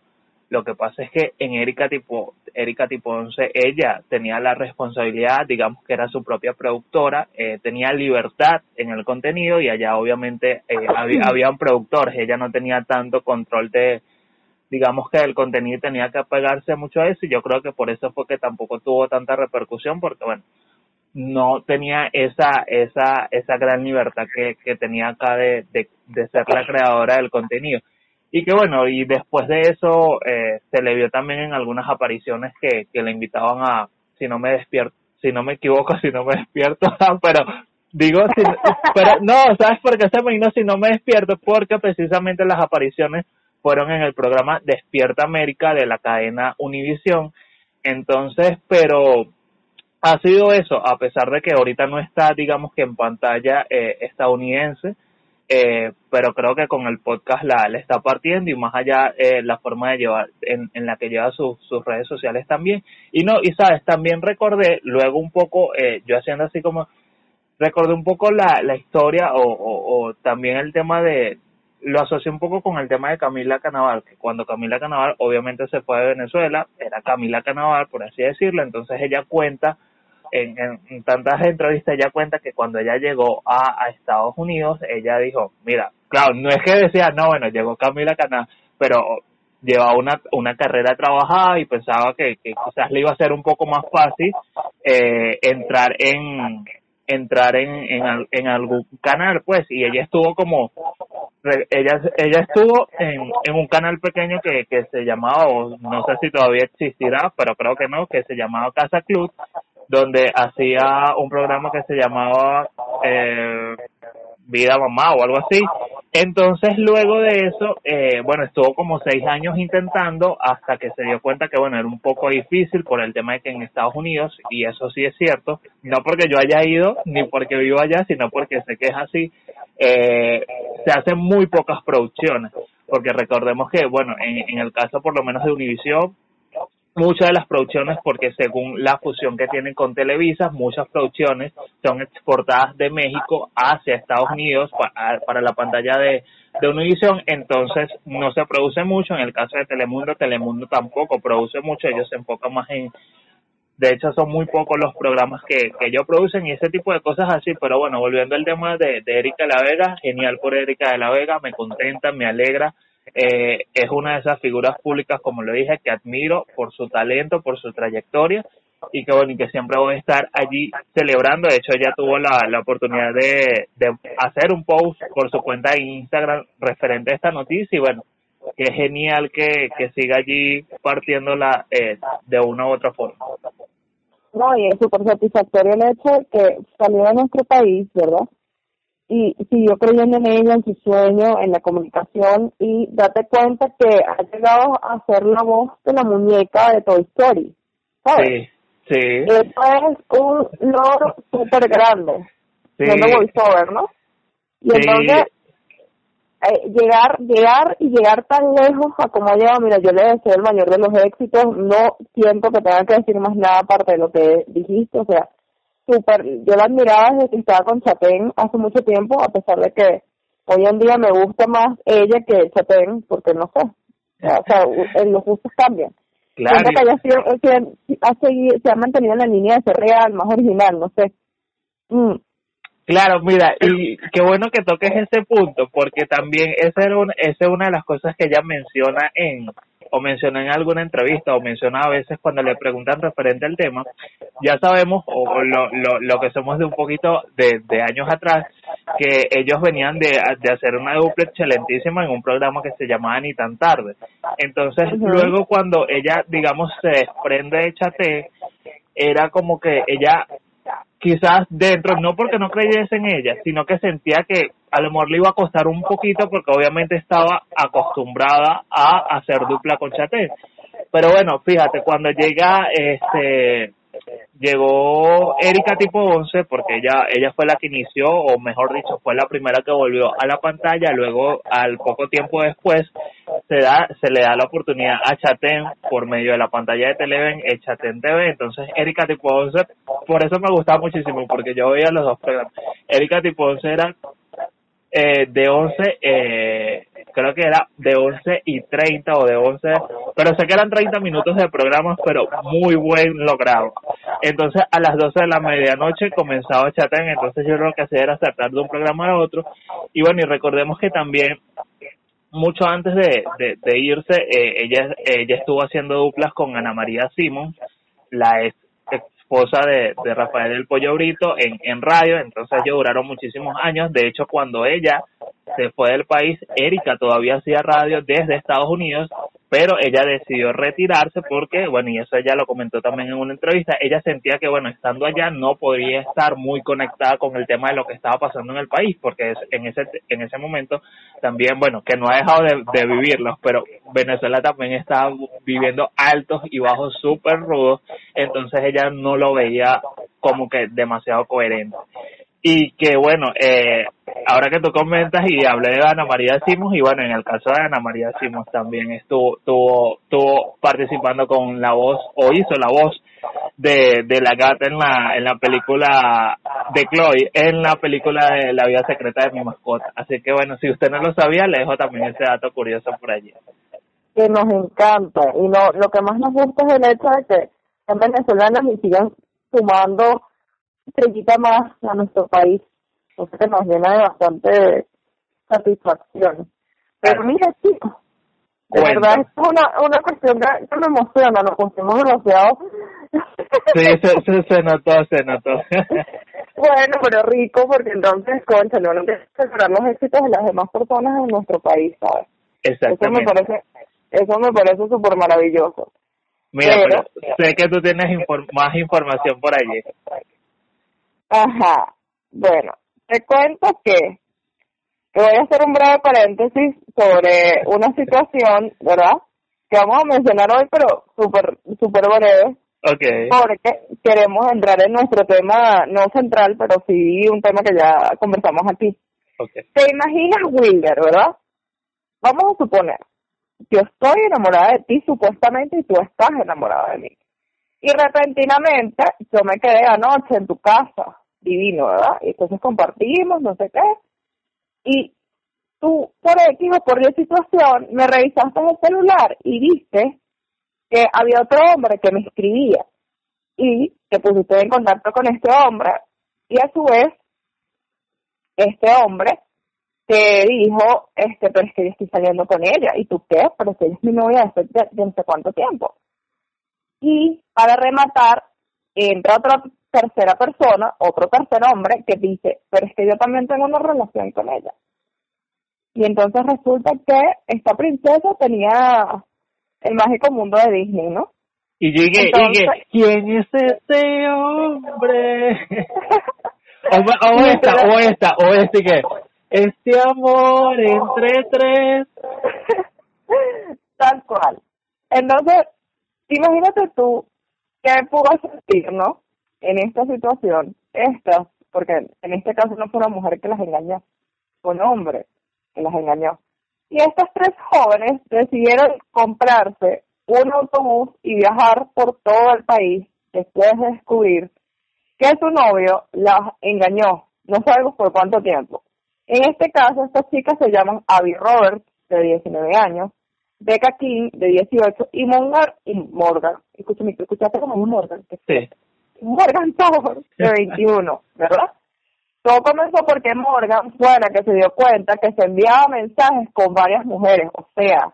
Lo que pasa es que en Erika tipo, Erika tipo 11, ella tenía la responsabilidad, digamos que era su propia productora, eh, tenía libertad en el contenido y allá obviamente eh, *clears throat* había, habían productores, ella no tenía tanto control de, digamos que el contenido tenía que apegarse mucho a eso y yo creo que por eso fue que tampoco tuvo tanta repercusión porque bueno, no tenía esa esa esa gran libertad que, que tenía acá de, de, de ser la creadora del contenido y que bueno, y después de eso eh, se le vio también en algunas apariciones que, que le invitaban a, si no me despierto, si no me equivoco, *laughs* si no me despierto, *laughs* pero digo, si, pero no, ¿sabes por qué se me vino si no me despierto? Porque precisamente las apariciones fueron en el programa Despierta América de la cadena Univisión. Entonces, pero ha sido eso, a pesar de que ahorita no está, digamos que en pantalla eh, estadounidense, eh, pero creo que con el podcast la le está partiendo y más allá eh, la forma de llevar en, en la que lleva sus sus redes sociales también. Y no y sabes también recordé luego un poco eh, yo haciendo así como recordé un poco la la historia o, o, o también el tema de lo asocié un poco con el tema de Camila Canaval, que cuando Camila Canaval obviamente se fue de Venezuela, era Camila Canaval, por así decirlo, entonces ella cuenta en, en, tantas entrevistas ella cuenta que cuando ella llegó a, Estados Unidos, ella dijo, mira, claro, no es que decía, no, bueno, llegó Camila Cana, pero llevaba una, una carrera trabajada y pensaba que, que quizás le iba a ser un poco más fácil eh, entrar en entrar en, en, algún canal, pues, y ella estuvo como, ella ella estuvo en, en un canal pequeño que, que se llamaba, no sé si todavía existirá, pero creo que no, que se llamaba Casa Club, donde hacía un programa que se llamaba eh, Vida Mamá o algo así. Entonces, luego de eso, eh, bueno, estuvo como seis años intentando hasta que se dio cuenta que, bueno, era un poco difícil por el tema de que en Estados Unidos, y eso sí es cierto, no porque yo haya ido ni porque vivo allá, sino porque sé que es así, eh, se hacen muy pocas producciones. Porque recordemos que, bueno, en, en el caso por lo menos de Univision, muchas de las producciones, porque según la fusión que tienen con Televisa, muchas producciones son exportadas de México hacia Estados Unidos para, para la pantalla de, de Univision, entonces no se produce mucho. En el caso de Telemundo, Telemundo tampoco produce mucho, ellos se enfocan más en... De hecho, son muy pocos los programas que, que ellos producen y ese tipo de cosas así. Pero bueno, volviendo al tema de, de Erika de la Vega, genial por Erika de la Vega, me contenta, me alegra eh, es una de esas figuras públicas, como lo dije, que admiro por su talento, por su trayectoria y que bueno, y que siempre voy a estar allí celebrando. De hecho, ella tuvo la, la oportunidad de, de hacer un post por su cuenta de Instagram referente a esta noticia y bueno, que genial que, que siga allí partiéndola eh, de una u otra forma. No, y es súper satisfactorio el hecho que salió de nuestro país, ¿verdad? Y siguió creyendo en ella, en su sueño, en la comunicación y date cuenta que ha llegado a ser la voz de la muñeca de Toy Story. ¿sabes? Sí, sí. Eso es un logro súper grande. Sí. Siendo voiceover, ¿no? Y Sí. entonces, eh, llegar, llegar y llegar tan lejos a como ha llegado, mira, yo le deseo el mayor de los éxitos, no siento que tenga que decir más nada aparte de lo que dijiste, o sea, súper, yo la admiraba desde que estaba con Chatén hace mucho tiempo, a pesar de que hoy en día me gusta más ella que Chatén, porque no sé, o sea, u- los gustos cambian. Claro. Siento que ella ha sido, que ha seguido, se ha mantenido en la línea de ser real, más original, no sé. Mm. Claro, mira, y *laughs* qué bueno que toques ese punto, porque también esa, era una, esa es una de las cosas que ella menciona en, o menciona en alguna entrevista, o menciona a veces cuando le preguntan referente al tema, ya sabemos, o lo, lo, lo que somos de un poquito de, de años atrás, que ellos venían de, de hacer una dupla excelentísima en un programa que se llamaba Ni tan tarde. Entonces, luego cuando ella, digamos, se desprende de Chate, era como que ella quizás dentro, no porque no creyese en ella, sino que sentía que a lo mejor le iba a costar un poquito porque obviamente estaba acostumbrada a hacer dupla con Chaté. Pero bueno, fíjate, cuando llega este llegó Erika tipo 11 porque ella ella fue la que inició o mejor dicho fue la primera que volvió a la pantalla. Luego al poco tiempo después se da se le da la oportunidad a Chatén por medio de la pantalla de Televen el Chatén TV entonces Erika tipo 11 por eso me gustaba muchísimo porque yo veía los dos programas. Erika tipo 11 era eh, de 11 eh, creo que era de 11 y 30 o de 11, pero sé que eran 30 minutos de programas, pero muy buen logrado. Entonces a las 12 de la medianoche comenzaba Chatén, entonces yo lo que hacía era saltar de un programa a otro. Y bueno, y recordemos que también mucho antes de, de, irse, eh, ella, ella estuvo haciendo duplas con Ana María Simón, la esposa de, de Rafael del Pollo Brito en, en radio, entonces ellos duraron muchísimos años, de hecho cuando ella se fue del país, Erika todavía hacía radio desde Estados Unidos pero ella decidió retirarse porque, bueno, y eso ella lo comentó también en una entrevista, ella sentía que, bueno, estando allá no podría estar muy conectada con el tema de lo que estaba pasando en el país, porque en ese en ese momento también, bueno, que no ha dejado de, de vivirlos, pero Venezuela también estaba viviendo altos y bajos súper rudos, entonces ella no lo veía como que demasiado coherente y que bueno, eh, ahora que tú comentas y hablé de Ana María Simos y bueno, en el caso de Ana María Simos también estuvo, estuvo, estuvo participando con la voz o hizo la voz de, de la gata en la, en la película de Chloe, en la película de La vida secreta de mi mascota. Así que bueno, si usted no lo sabía, le dejo también ese dato curioso por allí. Que nos encanta y no, lo que más nos gusta es el hecho de que en venezolanos y sigan sumando estrellita más a nuestro país. Entonces que nos llena de bastante satisfacción. Pero mira, chicos, de verdad es una, una cuestión que, me emociona, nos pusimos demasiado. Sí, se, se, notó, se notó. *laughs* bueno, pero rico, porque entonces, concha, no que celebrar los éxitos de las demás personas en nuestro país, ¿sabes? Exactamente. Eso me parece, eso me parece súper maravilloso. Mira, pero, sé que tú tienes más información por allí. Ajá. Bueno, te cuento que te voy a hacer un breve paréntesis sobre una situación, ¿verdad? Que vamos a mencionar hoy, pero súper super breve. Okay. Porque queremos entrar en nuestro tema, no central, pero sí un tema que ya conversamos aquí. Okay. ¿Te imaginas Wilder, verdad? Vamos a suponer, yo estoy enamorada de ti supuestamente y tú estás enamorada de mí. Y repentinamente yo me quedé anoche en tu casa, divino, ¿verdad? Y entonces compartimos, no sé qué. Y tú, por X o por Y situación, me revisaste el celular y viste que había otro hombre que me escribía y te pusiste en contacto con este hombre y a su vez este hombre te dijo, este, pero es que yo estoy saliendo con ella. ¿Y tú qué? Pero si ella es mi novia desde de, no sé cuánto tiempo. Y para rematar, entra otra tercera persona, otro tercer hombre, que dice, pero es que yo también tengo una relación con ella. Y entonces resulta que esta princesa tenía el mágico mundo de Disney, ¿no? Y llegué, ¿quién es ese hombre? *laughs* o, esta, o esta, o este que, este amor entre tres. Tal cual. Entonces, imagínate tú qué pudo sentir, ¿no? En esta situación, esta, porque en este caso no fue una mujer que las engañó, fue un hombre que las engañó. Y estas tres jóvenes decidieron comprarse un autobús y viajar por todo el país después de descubrir que su novio las engañó, no sabemos por cuánto tiempo. En este caso, estas chicas se llaman Abby Roberts, de 19 años, Becca King, de 18, y Morgan, y Morgan, escúchame, escuchaste como Morgan, sí. Morgan Tower, de 21, ¿verdad? Todo comenzó porque Morgan fue la que se dio cuenta que se enviaba mensajes con varias mujeres, o sea,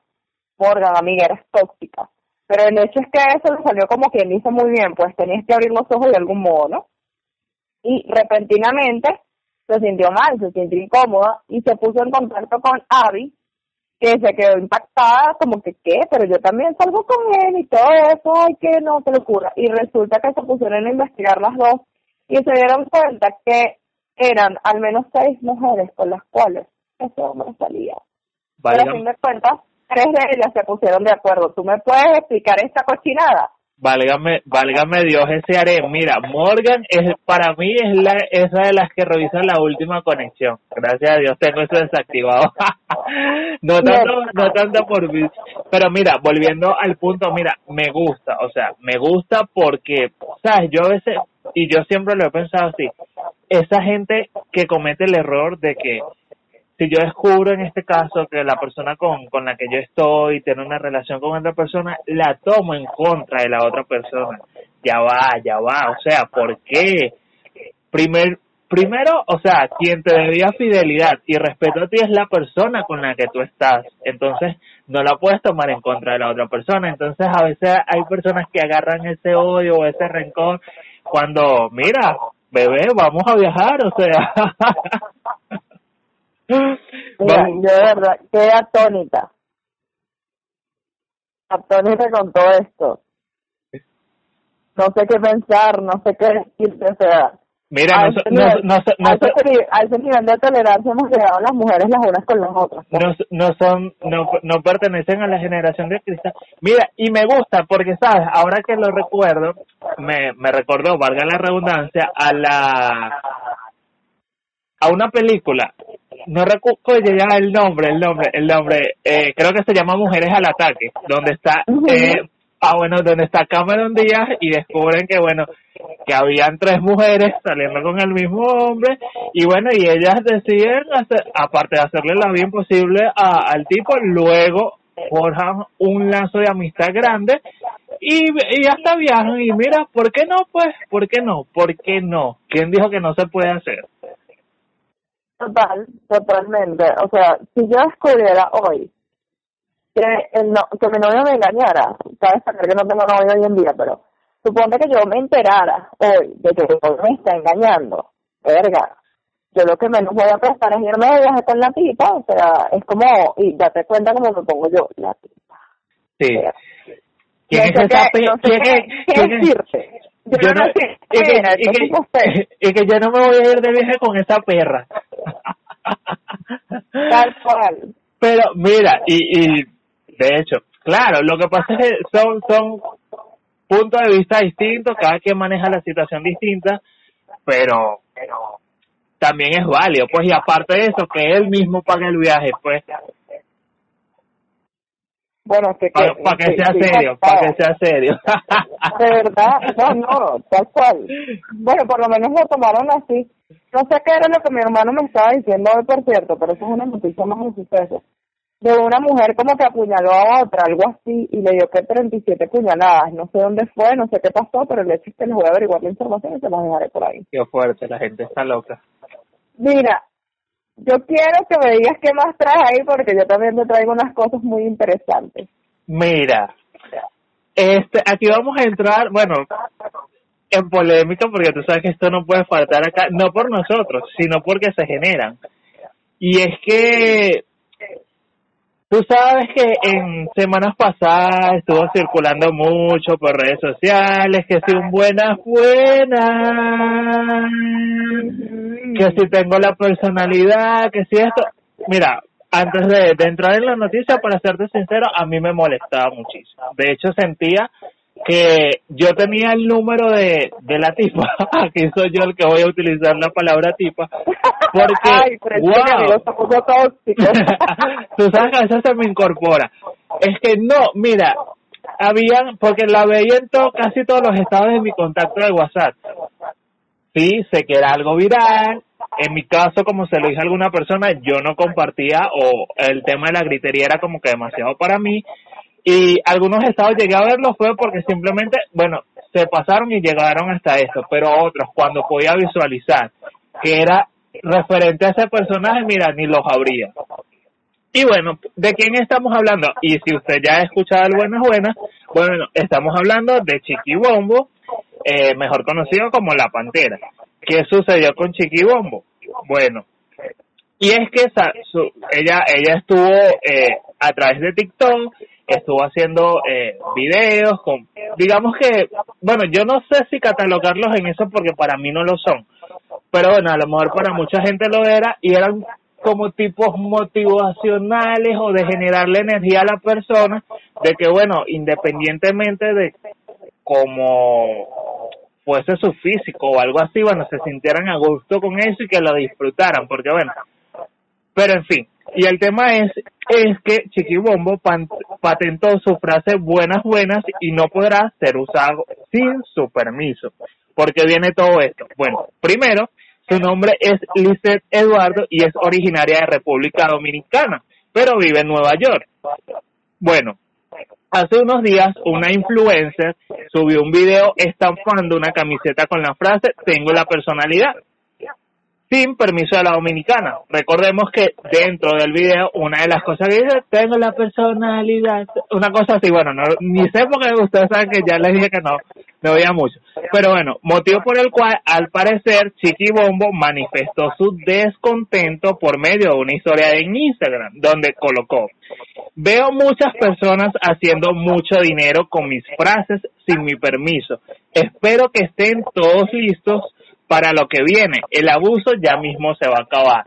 Morgan, amiga, eres tóxica. Pero el hecho es que eso le salió como quien dice muy bien, pues tenías que abrir los ojos de algún modo, ¿no? Y repentinamente se sintió mal, se sintió incómoda y se puso en contacto con Abby, que se quedó impactada, como que, ¿qué? Pero yo también salgo con él y todo eso, ay, que no, te locura. Y resulta que se pusieron a investigar las dos y se dieron cuenta que eran al menos seis mujeres con las cuales ese hombre salía. Pero a fin de cuentas, tres de ellas se pusieron de acuerdo. ¿Tú me puedes explicar esta cochinada? Válgame, válgame Dios ese haré. Mira, Morgan es para mí es la esa de las que revisan la última conexión. Gracias a Dios tengo eso desactivado. *laughs* no tanto, no tanto por mí. Pero mira, volviendo al punto, mira, me gusta, o sea, me gusta porque, sabes, yo a veces y yo siempre lo he pensado así, esa gente que comete el error de que si yo descubro en este caso que la persona con, con la que yo estoy tiene una relación con otra persona, la tomo en contra de la otra persona. Ya va, ya va, o sea, ¿por qué? Primer, primero, o sea, quien te debía fidelidad y respeto a ti es la persona con la que tú estás. Entonces, no la puedes tomar en contra de la otra persona. Entonces, a veces hay personas que agarran ese odio o ese rencor cuando, mira, bebé, vamos a viajar, o sea. *laughs* Mira, yo de verdad quedé atónita. Atónita con todo esto. No sé qué pensar, no sé qué decirte, o sea. Mira, a no, ese no, nivel- no, no, a, ese, nivel- a ese nivel de tolerancia hemos llegado las mujeres las unas con las otras. no, no son, no, no pertenecen a la generación de cristal. Mira, y me gusta porque, ¿sabes? Ahora que lo recuerdo, me, me recordó, valga la redundancia, a la, a una película. No recuerdo ya el nombre, el nombre, el nombre, eh, creo que se llama Mujeres al Ataque, donde está, eh, ah, bueno, donde está Cameron Díaz y descubren que, bueno, que habían tres mujeres saliendo con el mismo hombre y bueno, y ellas deciden, hacer, aparte de hacerle la bien posible a, al tipo, luego forjan un lazo de amistad grande y, y hasta viajan y mira, ¿por qué no? Pues, ¿por qué no? ¿Por qué no? ¿Quién dijo que no se puede hacer? Total, totalmente. O sea, si yo descubriera hoy que, el no, que mi novio me engañara, cabe destacar que no tengo novio hoy en día, pero suponte que yo me enterara hoy de que mi novio me está engañando, verga, yo lo que menos voy a prestar es irme de viaje con la tipa, o sea, es como, y date cuenta cómo me pongo yo, la tipa. Sí. ¿Quién esa es- Yo, Yo no no- sé, y que, mira, y ¿qué que- yo no me voy a ir de viaje con esa perra. Tal cual. Pero mira, y, y de hecho, claro, lo que pasa es que son, son puntos de vista distintos, cada quien maneja la situación distinta, pero también es válido, pues, y aparte de eso, que él mismo pague el viaje, pues, Bueno, que... para que sea serio, para que sea serio. De verdad, no, no, tal cual. Bueno, por lo menos lo tomaron así. No sé qué era lo que mi hermano me estaba diciendo hoy, por cierto, pero eso es una noticia más de suceso. De una mujer como que apuñaló a otra, algo así, y le dio que 37 puñaladas. No sé dónde fue, no sé qué pasó, pero el hecho es que les voy a averiguar la información y se las dejaré por ahí. Qué fuerte, la gente está loca. Mira, yo quiero que me digas qué más traes ahí, porque yo también te traigo unas cosas muy interesantes. Mira, este, aquí vamos a entrar, bueno, en polémica porque tú sabes que esto no puede faltar acá, no por nosotros, sino porque se generan. Y es que tú sabes que en semanas pasadas estuvo circulando mucho por redes sociales que si un buenas buenas, que si tengo la personalidad, que si esto, mira, antes de, entrar en la noticia, para serte sincero, a mí me molestaba muchísimo. De hecho, sentía que yo tenía el número de, de la tipa, *laughs* aquí soy yo el que voy a utilizar la palabra tipa, porque, *laughs* Ay, tóxico. *laughs* tú sabes que a veces se me incorpora. Es que no, mira, habían, porque la veía en to- casi todos los estados de mi contacto de WhatsApp. Sí, sé que era algo viral. En mi caso, como se lo dije a alguna persona, yo no compartía o el tema de la gritería era como que demasiado para mí. Y algunos estados llegué a verlos fue porque simplemente, bueno, se pasaron y llegaron hasta esto, pero otros cuando podía visualizar que era referente a ese personaje, mira, ni los abría. Y bueno, ¿de quién estamos hablando? Y si usted ya ha escuchado el Buenas Buenas, bueno, estamos hablando de Chiqui Bombo, eh, mejor conocido como La Pantera. ¿Qué sucedió con Chiqui Bombo? Bueno, y es que esa- su- ella, ella estuvo eh, a través de TikTok, estuvo haciendo eh, videos con, digamos que, bueno, yo no sé si catalogarlos en eso porque para mí no lo son, pero bueno, a lo mejor para mucha gente lo era y eran como tipos motivacionales o de generarle energía a la persona de que bueno, independientemente de cómo fuese su físico o algo así, bueno, se sintieran a gusto con eso y que lo disfrutaran, porque bueno, pero en fin, y el tema es, es que Chiquibombo patentó su frase buenas buenas y no podrá ser usado sin su permiso. porque viene todo esto? Bueno, primero, Su nombre es Lizeth Eduardo y es originaria de República Dominicana, pero vive en Nueva York. Bueno, hace unos días una influencer subió un video estampando una camiseta con la frase Tengo la personalidad sin permiso de la dominicana. Recordemos que dentro del video una de las cosas que dice, tengo la personalidad, una cosa así, bueno, no, ni sé porque ustedes saben que ya les dije que no, no veía mucho. Pero bueno, motivo por el cual al parecer Chiqui Bombo manifestó su descontento por medio de una historia en Instagram, donde colocó, veo muchas personas haciendo mucho dinero con mis frases sin mi permiso. Espero que estén todos listos para lo que viene. El abuso ya mismo se va a acabar.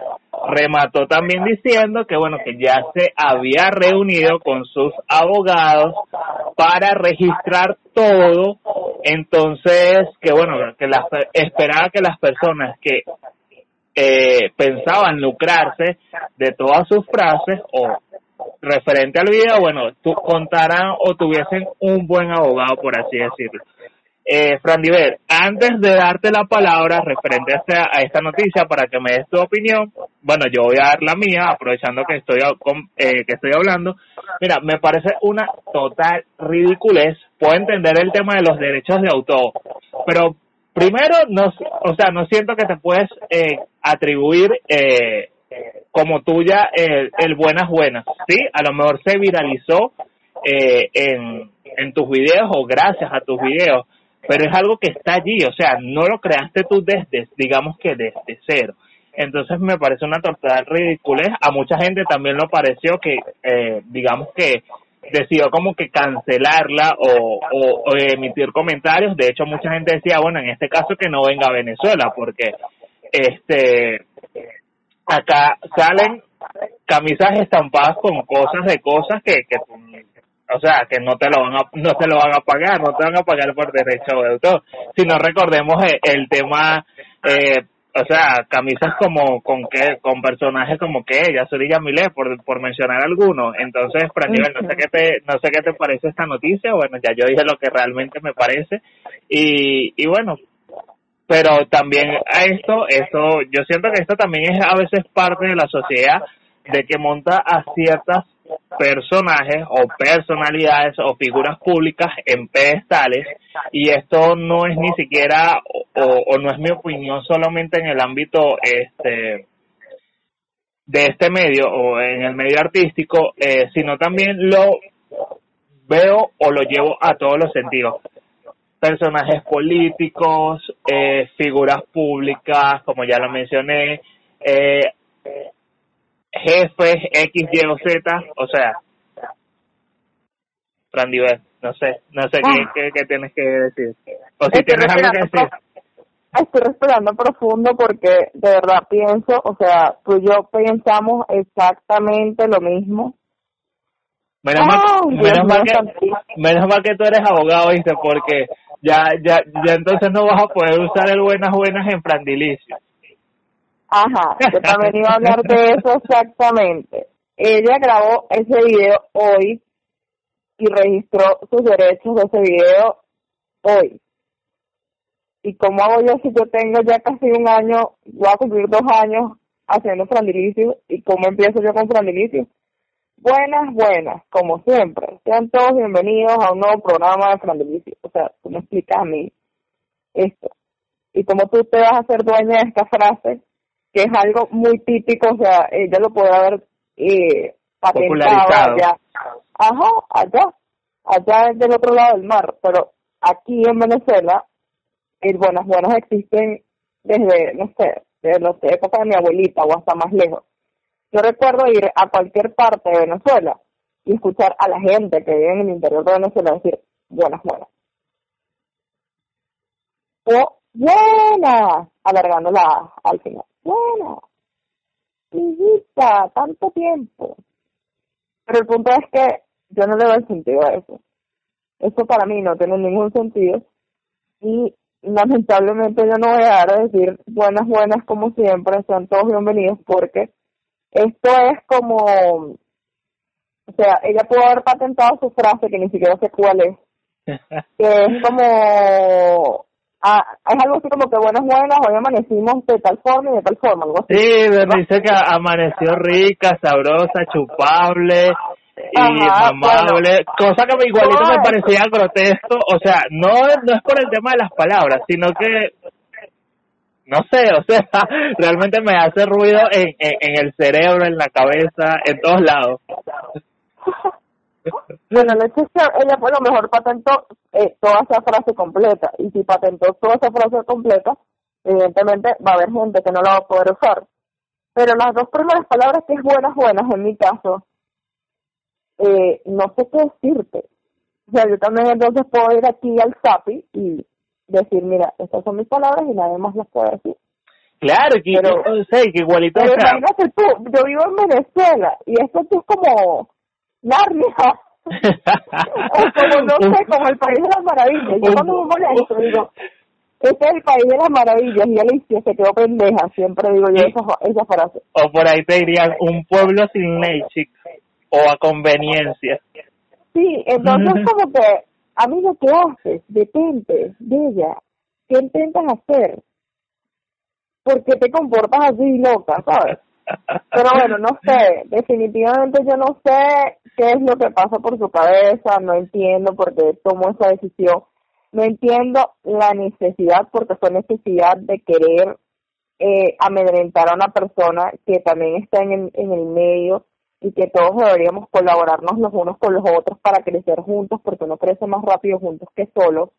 Remató también diciendo que bueno, que ya se había reunido con sus abogados para registrar todo. Entonces, que bueno, que las, esperaba que las personas que eh, pensaban lucrarse de todas sus frases o referente al video, bueno, tú contaran o tuviesen un buen abogado, por así decirlo. Eh, Fran Diver, antes de darte la palabra referente a esta, noticia para que me des tu opinión, bueno, yo voy a dar la mía, aprovechando que estoy, eh, que estoy hablando. Mira, me parece una total ridiculez. Puedo entender el tema de los derechos de autor, pero primero, no, o sea, no siento que te puedes eh, atribuir eh, como tuya el, el buenas buenas, ¿sí? A lo mejor se viralizó eh, en, en tus videos o gracias a tus videos pero es algo que está allí, o sea, no lo creaste tú desde, digamos que desde cero. Entonces me parece una total ridiculez. A mucha gente también lo pareció que, eh, digamos que decidió como que cancelarla o, emitir comentarios. De hecho, mucha gente decía, bueno, en este caso que no venga a Venezuela, porque este acá salen camisas estampadas con cosas de cosas que, que o sea, que no te lo van a, no te lo van a pagar, no te van a pagar por derecho de autor. Si no recordemos el, el tema, eh, o sea, camisas como con que con personajes como que ella, Surilla Milé, por, por mencionar algunos. Entonces, Franibel, no sé qué te, no sé qué te parece esta noticia. Bueno, ya yo dije lo que realmente me parece y, y bueno, pero también a esto, esto, yo siento que esto también es a veces parte de la sociedad de que monta a ciertas personajes o personalidades o figuras públicas en pedestales y esto no es ni siquiera o, no es mi opinión solamente en el ámbito este de este medio o en el medio artístico eh, sino también lo veo o lo llevo a todos los sentidos. Personajes políticos eh, figuras públicas como ya lo mencioné eh, jefes X, Y o Z, o sea, Randy no sé, no sé qué, ah. qué, tienes que decir. O si tienes algo que decir. Estoy respirando profundo porque de verdad pienso, o sea, tú y yo pensamos exactamente lo mismo. Menos, mal, menos, mal que, menos mal que tú eres abogado, ¿viste? Porque ya, ya, ya entonces no vas a poder usar el buenas buenas en Frandilicio. Ajá, yo también iba a hablar de eso exactamente. Ella grabó ese video hoy y registró sus derechos de ese video hoy. ¿Y cómo hago yo si yo tengo ya casi un año, voy a cumplir dos años haciendo Frandilicio? ¿Y cómo empiezo yo con Frandilicio? Buenas, buenas, como siempre. Sean todos bienvenidos a un nuevo programa de Frandilicio. O sea, tú me explicas a mí esto. Y cómo tú te vas a hacer dueña de esta frase que es algo muy típico, o sea, ella lo puede haber eh, patentado allá. Ajá, allá, allá del otro lado del mar, pero aquí en Venezuela, el buenas buenas existen desde, no sé, desde la época de mi abuelita o hasta más lejos. Yo recuerdo ir a cualquier parte de Venezuela y escuchar a la gente que vive en el interior de Venezuela decir buenas buenas. O buenas, alargándola al final bueno, hijita, tanto tiempo. Pero el punto es que yo no le doy sentido a eso. Eso para mí no tiene ningún sentido. Y lamentablemente yo no voy a dar a decir buenas, buenas como siempre, sean todos bienvenidos porque esto es como, o sea, ella pudo haber patentado su frase que ni siquiera sé cuál es, *laughs* que es como ah, es algo así como que buenas, buenas, hoy amanecimos de tal forma y de tal forma, algo así. Sí, me dice que amaneció rica, sabrosa, chupable y Ajá, mamable, cosa que igualito No, me parecía grotesco, o sea, no, no es por el tema de las palabras, sino que, no sé, o sea, *laughs* realmente me hace ruido en, en, en el cerebro, en la cabeza, en todos lados. *laughs* Bueno, el hecho es que ella por lo mejor patentó eh, toda esa frase completa. Y si patentó toda esa frase completa, evidentemente va a haber gente que no la va a poder usar. Pero las dos primeras palabras que es buenas, buenas, en mi caso, eh, no sé qué decirte. O sea, yo también entonces puedo ir aquí al SAPI y decir, mira, estas son mis palabras y nadie más las puede decir. Claro, que, Pero- que- o sea, que igualito, Pero imagínate tú, yo vivo en Venezuela y esto es como Narnia. *laughs* o como no sé, como el país de las maravillas. Yo cuando me molesto digo, este es el país de las maravillas y Alicia se quedó pendeja, siempre digo yo esa, esa frase. o por ahí te dirían un pueblo sin ley, o a conveniencia. Sí, entonces como que, amigo, ¿qué haces? Detente, bella, ¿qué intentas hacer? ¿Por qué te comportas así, loca, sabes? Pero bueno, no sé, definitivamente yo no sé qué es lo que pasa por su cabeza, no entiendo por qué tomó esa decisión, no entiendo la necesidad, porque fue necesidad de querer eh, amedrentar a una persona que también está en el, en el medio y que todos deberíamos colaborarnos los unos con los otros para crecer juntos, porque uno crece más rápido juntos que solos.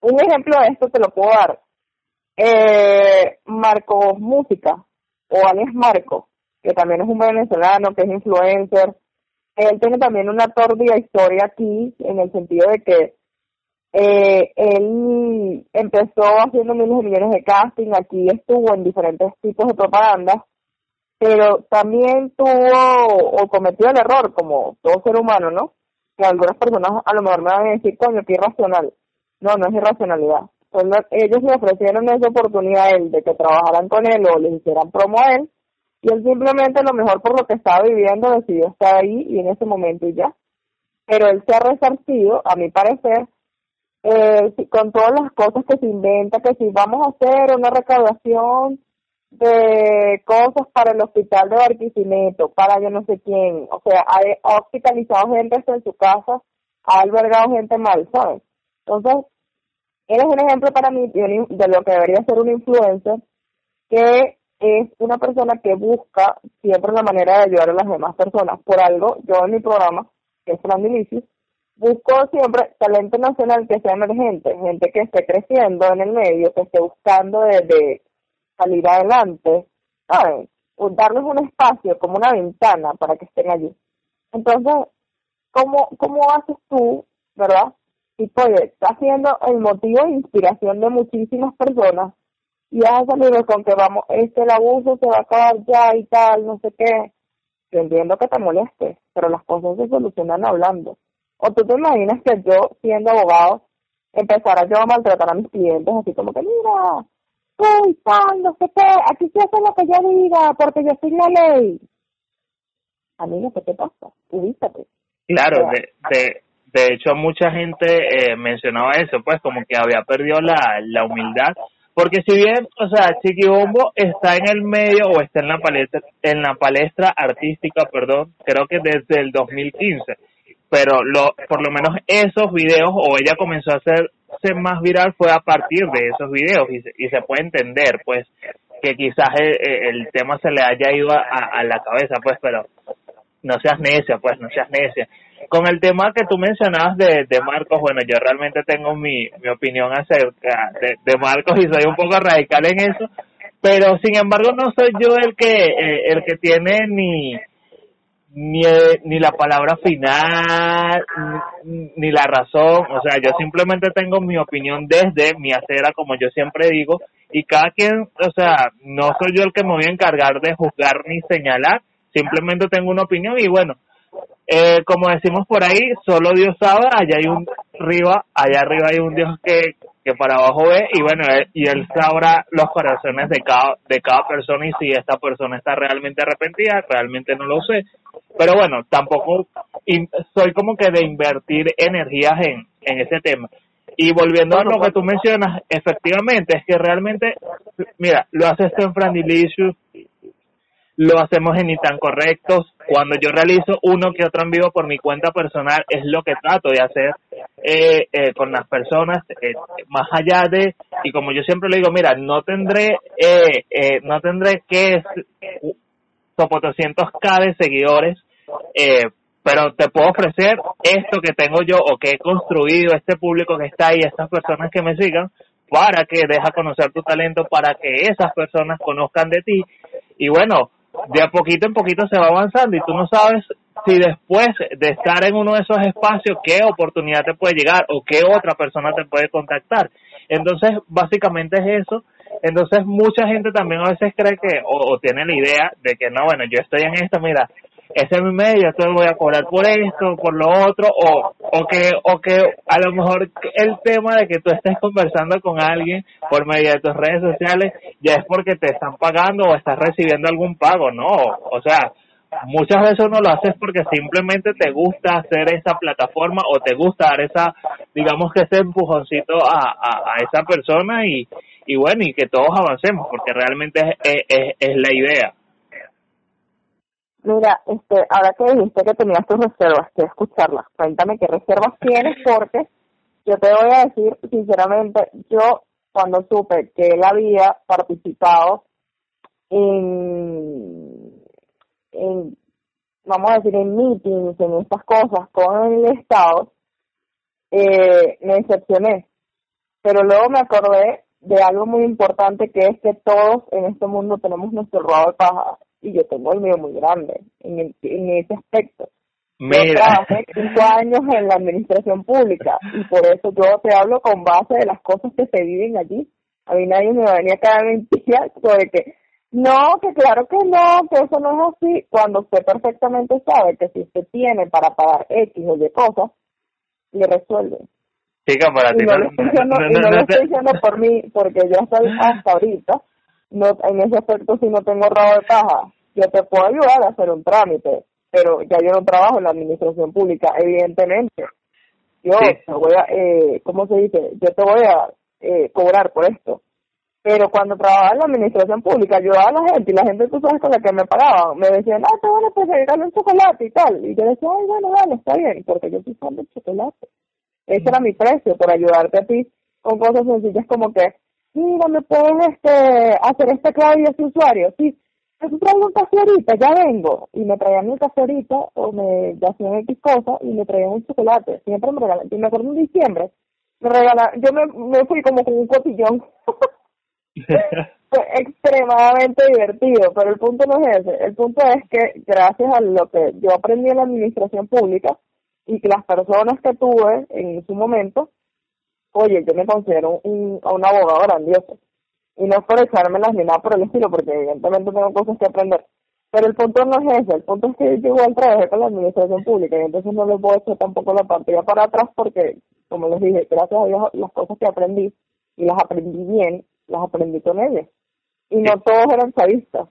Un ejemplo de esto te lo puedo dar. Eh, Marco Música, o Alex Marco, que también es un venezolano, que es influencer. Él tiene también una tordida historia aquí, en el sentido de que eh, él empezó haciendo miles de millones de casting, aquí estuvo en diferentes tipos de propaganda, pero también tuvo o cometió el error, como todo ser humano, ¿no? Que algunas personas a lo mejor me van a decir, coño, qué irracional. No, no es irracionalidad. Ellos le ofrecieron esa oportunidad a él de que trabajaran con él o le hicieran promo a él, y él simplemente, a lo mejor por lo que estaba viviendo, decidió estar ahí y en ese momento y ya. Pero él se ha resarcido, a mi parecer, eh, con todas las cosas que se inventa, que si vamos a hacer una recaudación de cosas para el hospital de Barquisimeto, para yo no sé quién, o sea, ha, hospitalizado gente en su casa, ha albergado gente mal, ¿sabes? Entonces, eres un ejemplo para mí de, de lo que debería ser un influencer, que es una persona que busca siempre la manera de ayudar a las demás personas. Por algo, yo en mi programa, que es Fran Milicis, busco siempre talento nacional que sea emergente, gente que esté creciendo en el medio, que esté buscando de, salir adelante, ¿saben? Darles un espacio, como una ventana para que estén allí. Entonces, ¿cómo, cómo haces tú, verdad? Y oye, está siendo el motivo de inspiración de muchísimas personas y has salido con que vamos, este el abuso se va a acabar ya y tal, no sé qué. Yo entiendo que te moleste, pero las cosas se solucionan hablando. O tú te imaginas que yo, siendo abogado, empezara yo a maltratar a mis clientes, así como que, mira, uy, tal, no sé qué, aquí se hace lo que yo diga, porque yo soy la ley. Amiga, ¿qué te pasa? Ubícate. Claro, de, de, de hecho mucha gente eh, mencionaba eso, pues como que había perdido la, la humildad, porque si bien, o sea, Chiquibombo está en el medio o está en la palestra, en la palestra artística, perdón, creo que desde el 2015, pero lo, por lo menos esos videos o ella comenzó a hacerse más viral fue a partir de esos videos. Y se, y se puede entender, pues, que quizás el, el tema se le haya ido a, a la cabeza, pues, pero no seas necia, pues, no seas necia. Con el tema que tú mencionabas de, de Marcos, bueno, yo realmente tengo mi, mi opinión acerca de, de Marcos y soy un poco radical en eso, pero sin embargo no soy yo el que eh, el que tiene ni ni, ni la palabra final ni, ni la razón, o sea, yo simplemente tengo mi opinión desde mi acera, como yo siempre digo, y cada quien, o sea, no soy yo el que me voy a encargar de juzgar ni señalar, simplemente tengo una opinión y bueno, eh, como decimos por ahí, solo Dios sabe, allá hay un arriba, allá arriba hay un Dios que, que para abajo ve y bueno, y él sabrá los corazones de cada, de cada persona y si esta persona está realmente arrepentida, realmente no lo sé. Pero bueno, tampoco soy como que de invertir energías en, en ese tema. Y volviendo a lo que tú mencionas, efectivamente, es que realmente, mira, lo haces en Frandilicious, lo hacemos en Ni Tan Correctos. Cuando yo realizo uno que otro en vivo por mi cuenta personal, es lo que trato de hacer eh, eh, con las personas, eh, más allá de, y como yo siempre le digo, mira, no tendré, eh, eh, no tendré que como 200k de seguidores, pero te puedo ofrecer esto que tengo yo o que he construido, este público que está ahí, estas personas que me sigan, para que deja conocer tu talento, para que esas personas conozcan de ti. Y bueno, de a poquito en poquito se va avanzando y tú no sabes si después de estar en uno de esos espacios, qué oportunidad te puede llegar o qué otra persona te puede contactar. Entonces, básicamente es eso. Entonces, mucha gente también a veces cree que, o, o tiene la idea de que no, bueno, yo estoy en esto, mira, ese es mi medio, entonces voy a cobrar por esto, por lo otro, o, o que, o que a lo mejor el tema de que tú estés conversando con alguien por medio de tus redes sociales ya es porque te están pagando o estás recibiendo algún pago, no, o sea, muchas veces uno lo haces porque simplemente te gusta hacer esa plataforma o te gusta dar esa, digamos que ese empujoncito a, a, a esa persona y, y bueno, y que todos avancemos, porque realmente es, es, es la idea. Mira, este, ahora que dijiste que tenías tus reservas, quiero escucharlas. Cuéntame qué reservas tienes, porque yo te voy a decir, sinceramente, yo cuando supe que él había participado en, en, vamos a decir, en meetings, en estas cosas con el Estado, eh, me decepcioné. Pero luego me acordé de algo muy importante que es que todos en este mundo tenemos nuestro rabo de paja y yo tengo el mío muy grande en, el, en ese aspecto. Mira. Yo trabajé cinco años en la administración pública y por eso yo te hablo con base de las cosas que se viven allí. A mí nadie me va a venir a caer mentira *laughs* sobre que no, que claro que no, que eso no es así, cuando usted perfectamente sabe que si usted tiene para pagar X o Y cosas, le resuelve. Chica, para y ti no, no, lo estoy diciendo, no- y no- no no lo te- estoy diciendo por mí, porque yo hasta, hasta ahorita, no, en ese aspecto si no tengo rabo de paja, yo te puedo ayudar a hacer un trámite, pero ya yo no trabajo en la administración pública, evidentemente. Yo Sí. te voy a, eh, ¿cómo se dice? Yo te voy a eh, cobrar por esto. Pero cuando trabajaba en la administración pública, ayudaba a la gente y la gente, tú sabes, con la que me pagaban, me decían, ah, te van a pues regalar un chocolate y tal. Y yo decía, ay, bueno, dale, está bien, porque yo soy fan del chocolate. Ese era mi precio por ayudarte a ti con cosas sencillas como que, mira, me puedes este, hacer este clave y ese usuario. Sí, yo traigo un café ahorita, ya vengo. Y me traían mi café ahorita o me hacían X cosa y me traían un chocolate. Siempre me regalan. Y me acuerdo en diciembre, me regalaron, yo me, me fui como con un cotillón. Fue *laughs* extremadamente divertido, pero el punto no es ese. El punto es que gracias a lo que yo aprendí en la administración pública y que las personas que tuve en su momento, oye, yo me considero un, un abogado grandioso. Y no es por echármelas ni nada por el estilo, porque evidentemente tengo cosas que aprender. Pero el punto no es ese, el punto es que yo igual trabajé con la administración pública y entonces no les puedo echar tampoco la partida para atrás porque, como les dije, gracias a Dios las cosas que aprendí y las aprendí bien, las aprendí con ellos. Y no todos eran chavistas.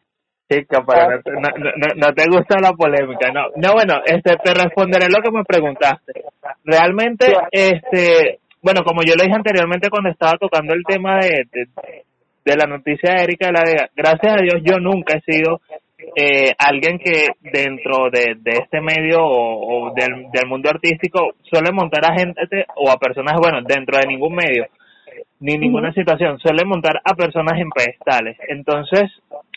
Chica, pero no, te- no, no, no te gusta la polémica, no. No, bueno, este, te responderé lo que me preguntaste. Realmente, este, bueno, como yo lo dije anteriormente cuando estaba tocando el tema de, de, de la noticia de Erika de la Vega, gracias a Dios yo nunca he sido eh, alguien que dentro de, de este medio o, o del, del mundo artístico suele montar a gente o a personas, bueno, dentro de ningún medio ni ninguna situación, suele montar a personas en pedestales. Entonces,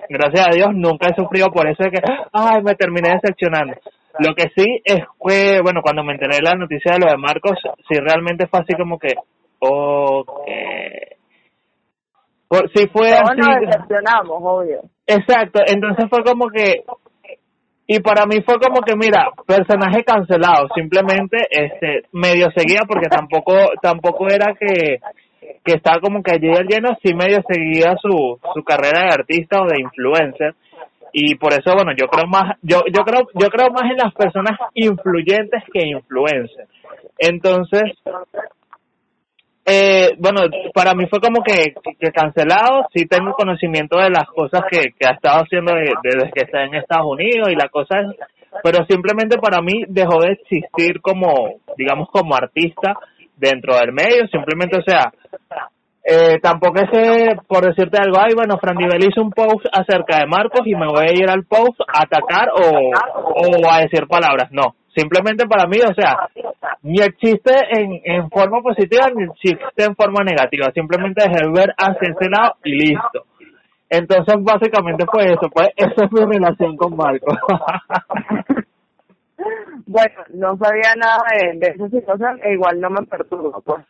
gracias a Dios, nunca he sufrido por eso de que, ay, me terminé decepcionando. Lo que sí es que, bueno, cuando me enteré de la noticia de lo de Marcos, sí realmente fue así como que, ok. Por, sí fue Todos nos así. decepcionamos, obvio. Exacto, entonces fue como que y para mí fue como que mira, personaje cancelado, simplemente este medio seguía porque tampoco tampoco era que que estaba como que allí al lleno, sí medio seguía su su carrera de artista o de influencer y por eso bueno, yo creo más yo yo creo yo creo más en las personas influyentes que influencers. Entonces, eh, bueno, para mí fue como que, que cancelado, sí tengo conocimiento de las cosas que, que ha estado haciendo de- desde que está en Estados Unidos y la cosa es, pero simplemente para mí dejó de existir como, digamos, como artista dentro del medio, simplemente, o sea, eh, tampoco es por decirte algo, ay, bueno, Fran hizo un post acerca de Marcos y me voy a ir al post a atacar o, a decir palabras. No, simplemente para mí, o sea, ni existe en, forma positiva ni existe en forma negativa, simplemente es el ver hacia ese lado y listo. Entonces, básicamente fue eso, pues esa es mi relación con Marcos. *laughs* bueno, no sabía nada de, de esa situación e igual no me perturba, pues.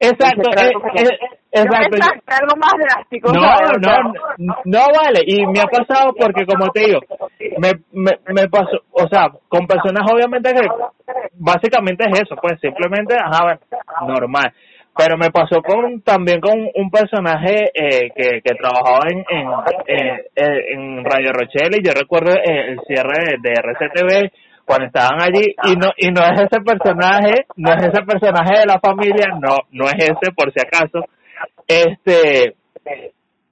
Exacto, eh, eh, exacto. algo más drástico. No, no, no, vale. Y me ha pasado porque, como te digo, me, me, me pasó, o sea, con personas obviamente que básicamente es eso, pues simplemente, ajá, normal. Pero me pasó con también con un personaje eh, que, que trabajaba en, en, en, Radio Rochelle y yo recuerdo el cierre de RCTV cuando estaban allí y no y no es ese personaje no es ese personaje de la familia no no es ese por si acaso. Este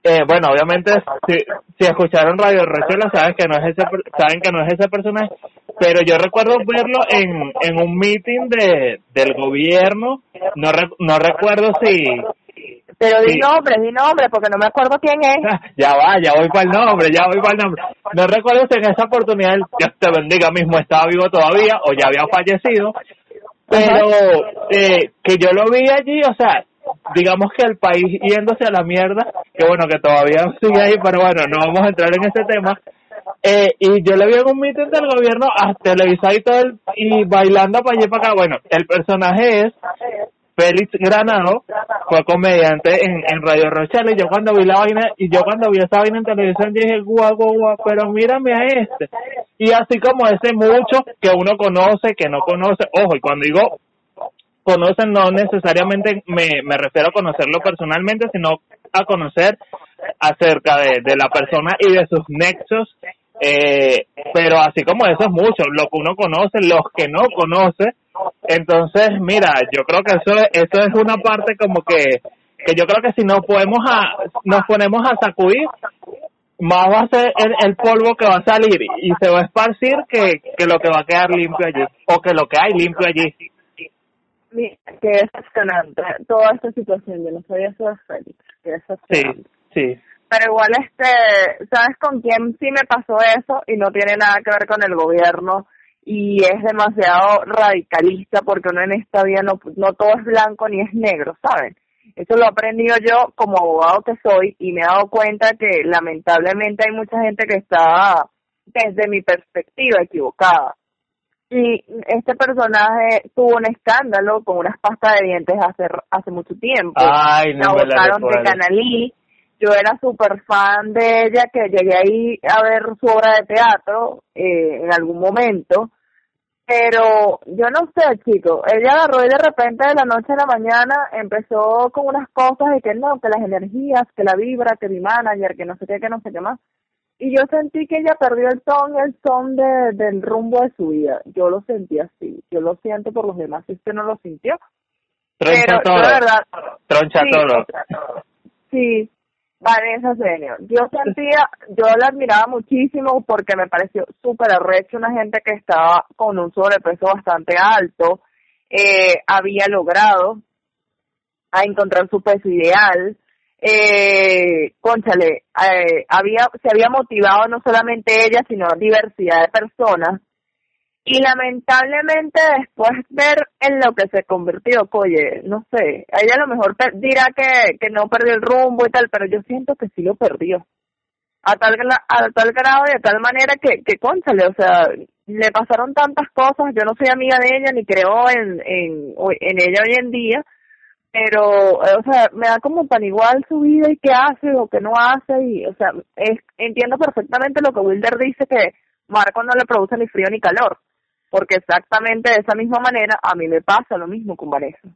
eh, bueno obviamente si, si escucharon Radio Resuela saben que no es ese saben que no es ese personaje pero yo recuerdo verlo en en un meeting de del gobierno no no recuerdo si pero di nombre, di nombre, porque no me acuerdo quién es. *laughs* ya va, ya voy para el nombre, ya voy para el nombre. No recuerdo si en esa oportunidad, Dios te bendiga mismo, estaba vivo todavía o ya había fallecido. Pero eh, que yo lo vi allí, o sea, digamos que el país yéndose a la mierda, que bueno, que todavía sigue ahí, pero bueno, no vamos a entrar en ese tema. Eh, y yo le vi en un meeting del gobierno a televisar y todo, el, y bailando para allá y para acá. Bueno, el personaje es Félix Granado fue comediante en, en Radio Rochelle. Y yo cuando vi la vaina y yo cuando vi esa vaina en televisión dije guau guau pero mírame a este. Y así como ese mucho que uno conoce que no conoce ojo y cuando digo conocen no necesariamente me, me refiero a conocerlo personalmente sino a conocer acerca de, de la persona y de sus nexos eh, pero así como eso es mucho lo que uno conoce los que no conoce entonces, mira, yo creo que eso, eso es una parte como que, que yo creo que si nos podemos a, nos ponemos a sacudir, más va a ser el, polvo que va a salir y se va a esparcir que, que lo que va a quedar limpio allí, o que lo que hay limpio allí. Mira, qué decepcionante toda esta situación, yo no sabía eso de Félix, qué Sí, sí. Pero igual, este, ¿sabes con quién sí me pasó eso? Y no tiene nada que ver con el gobierno y es demasiado radicalista porque uno en esta vida no, no todo es blanco ni es negro, ¿saben? Eso lo he aprendido yo como abogado que soy y me he dado cuenta que lamentablemente hay mucha gente que está desde mi perspectiva equivocada. Y este personaje tuvo un escándalo con unas pastas de dientes hace hace mucho tiempo. Ay, no la botaron de Canalí yo era súper fan de ella, que llegué ahí a ver su obra de teatro eh, en algún momento, pero yo no sé, chicos, ella agarró y de repente de la noche a la mañana empezó con unas cosas de que no, que las energías, que la vibra, que mi manager, que no sé qué, que no sé qué más. Y yo sentí que ella perdió el son, el son de, del rumbo de su vida. Yo lo sentí así. Yo lo siento por los demás, si usted no lo sintió. Troncha pero, verdad, Troncha sí, Vanessa Senior. Yo sentía, yo la admiraba muchísimo porque me pareció súper arrecho una gente que estaba con un sobrepeso bastante alto, eh, había logrado a encontrar su peso ideal, eh, conchale, eh, había, se había motivado no solamente ella, sino diversidad de personas y lamentablemente después ver en lo que se convirtió, oye, no sé, ella a lo mejor dirá que, que no perdió el rumbo y tal, pero yo siento que sí lo perdió. A tal, a tal grado y de tal manera que, que conchale, o sea, le pasaron tantas cosas, yo no soy amiga de ella ni creo en, en, en ella hoy en día, pero, o sea, me da como tan igual su vida y qué hace o qué no hace y, o sea, es, entiendo perfectamente lo que Wilder dice que Marco no le produce ni frío ni calor porque exactamente de esa misma manera a mí me pasa lo mismo con Vanessa.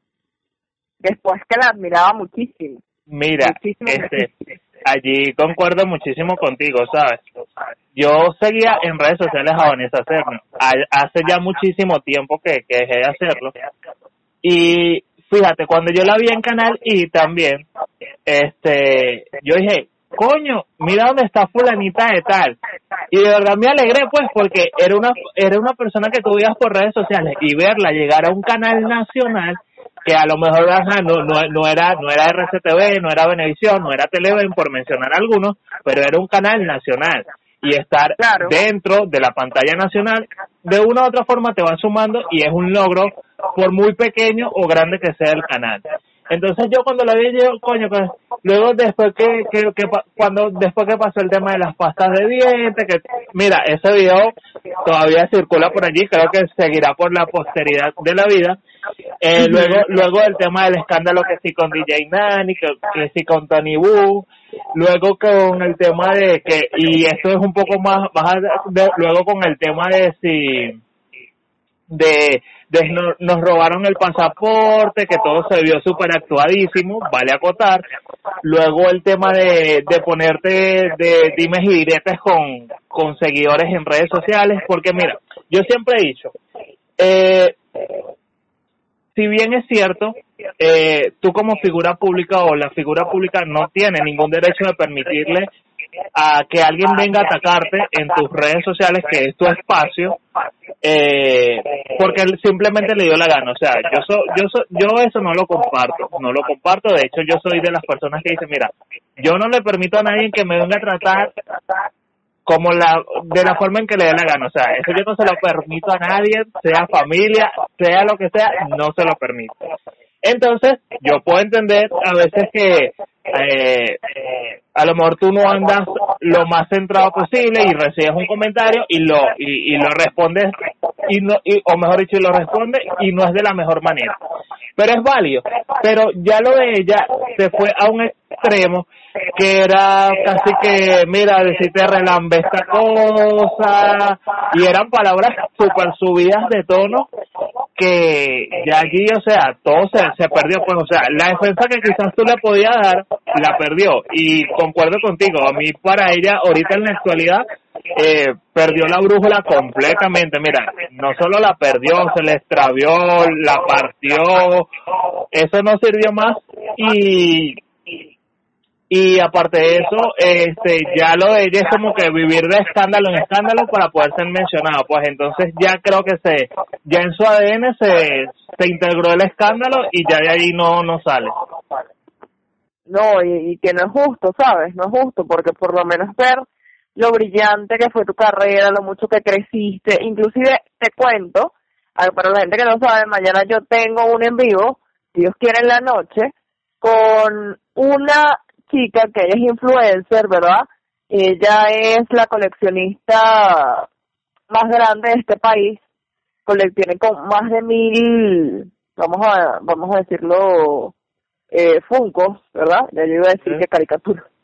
Después que la admiraba muchísimo. Mira, este, allí concuerdo muchísimo contigo, ¿sabes? Yo seguía en redes sociales a Vanessa Cerno. Hace ya muchísimo tiempo que, que dejé de hacerlo. Y fíjate, cuando yo la vi en Canal y también, este, yo dije, coño, mira dónde está fulanita de tal. Y de verdad me alegré pues porque era una era una persona que tú veías por redes sociales y verla llegar a un canal nacional que a lo mejor no, no, no era no era RCTV, no era Venevisión, no era Televen, por mencionar algunos, pero era un canal nacional y estar dentro de la pantalla nacional, de una u otra forma te va sumando y es un logro por muy pequeño o grande que sea el canal. Entonces yo cuando la vi, yo, coño, pues, luego después que, que, que, cuando, después que pasó el tema de las pastas de dientes, que, mira, ese video todavía circula por allí, creo que seguirá por la posteridad de la vida. Eh, luego, luego el tema del escándalo que sí con DJ Nani, que, que sí con Tony Boo, luego con el tema de que, y esto es un poco más, más luego con el tema de si, de, de nos robaron el pasaporte, que todo se vio súper actuadísimo, vale acotar. Luego el tema de, de ponerte de dimes y diretes con, con seguidores en redes sociales, porque mira, yo siempre he dicho, eh, si bien es cierto, eh, tú como figura pública o la figura pública no tiene ningún derecho de permitirle a que alguien venga a atacarte en tus redes sociales, que es tu espacio, eh, porque él simplemente le dio la gana. O sea, yo, so, yo, so, yo eso no lo comparto, no lo comparto. De hecho, yo soy de las personas que dicen, mira, yo no le permito a nadie que me venga a tratar como la de la forma en que le dé la gana. O sea, eso yo no se lo permito a nadie, sea familia, sea lo que sea, no se lo permito. Entonces, yo puedo entender a veces que eh, a lo mejor tú no andas lo más centrado posible y recibes un comentario y lo y, y lo respondes y no y, o mejor dicho lo responde y no es de la mejor manera. Pero es válido. Pero ya lo de ella se fue a un extremo que era casi que mira decirte relambe esta cosa y eran palabras super subidas de tono que ya allí o sea todo se, se perdió pues o sea la defensa que quizás tú le podías dar la perdió. Y concuerdo contigo, a mí para ella ahorita en la actualidad eh, perdió la brújula completamente, mira, no solo la perdió, se le extravió, la partió, eso no sirvió más. Y y aparte de eso, este, ya lo de ella es como que vivir de escándalo en escándalo para poder ser mencionado, pues entonces ya creo que se, ya en su ADN se, se integró el escándalo y ya de ahí no, no sale. No, y, que no es justo, ¿sabes? No es justo, porque por lo menos ver lo brillante que fue tu carrera, lo mucho que creciste, inclusive te cuento, para la gente que no sabe, mañana yo tengo un en vivo, Dios quiere en la noche, con una chica que ella es influencer, ¿verdad? Ella es la coleccionista más grande de este país, tiene con más de mil, vamos a, vamos a decirlo, eh, Funko, ¿verdad? Yo iba a decir que caricatura. *laughs*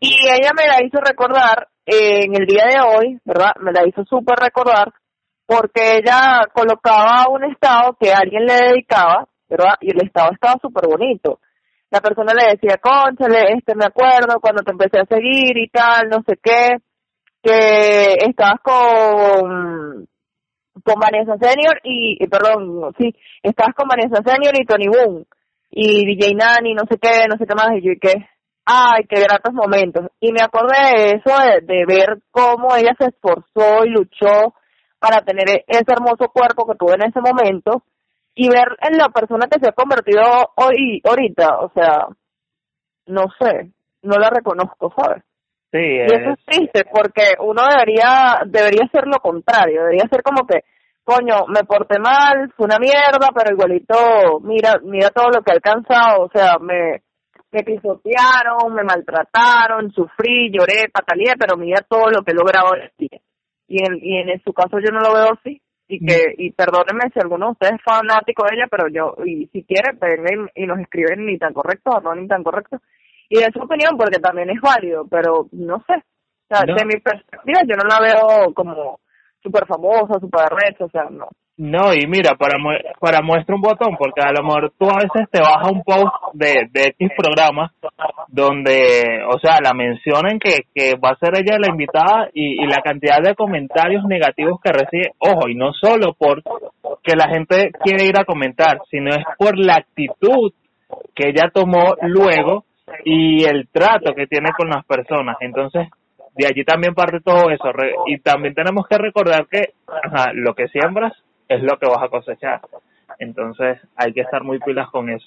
y, ella me la hizo recordar eh, en el día de hoy, ¿verdad? Me la hizo súper recordar porque ella colocaba un estado que alguien le dedicaba, ¿verdad? Y el estado estaba súper bonito. La persona le decía, conchale, este me acuerdo cuando te empecé a seguir y tal, no sé qué, que estabas con con Vanessa Senior y, perdón, sí, estabas con Vanessa Senior y Tony Boom y DJ Nani, no sé qué, no sé qué más, y yo y qué, ay, qué gratos momentos. Y me acordé de eso, de, ver cómo ella se esforzó y luchó para tener e-, ese hermoso cuerpo que tuvo en ese momento y ver en la persona que se ha convertido hoy, ahorita, o sea, no sé, no la reconozco, ¿sabes? Sí, Y eso es triste porque uno debería, debería ser lo contrario, debería ser como que, coño, me porté mal, fue una mierda, pero igualito, mira, mira todo lo que he alcanzado, o sea, me, me pisotearon, me maltrataron, sufrí, lloré, pataleé, pero mira todo lo que he logrado Y en, y en su caso yo no lo veo así. Y que, y perdónenme si alguno de ustedes es fanático de ella, pero yo, y si quiere, vengan y nos escriben ni tan correcto o no ni tan correcto. Y de su opinión, porque también es válido, pero no sé. O sea, de mi perspectiva, yo no la veo como súper famosa, súper recha, o sea, no. No, y mira, para, para muestra un botón, porque a lo mejor tú a veces te bajas un post de, de X programa donde, o sea, la mencionan que, que va a ser ella la invitada y, y la cantidad de comentarios negativos que recibe, ojo, y no solo por que la gente quiere ir a comentar, sino es por la actitud que ella tomó luego y el trato que tiene con las personas. Entonces, de allí también parte todo eso. y también tenemos que recordar que lo que siembras es lo que vas a cosechar. Entonces hay que estar muy pilas con eso.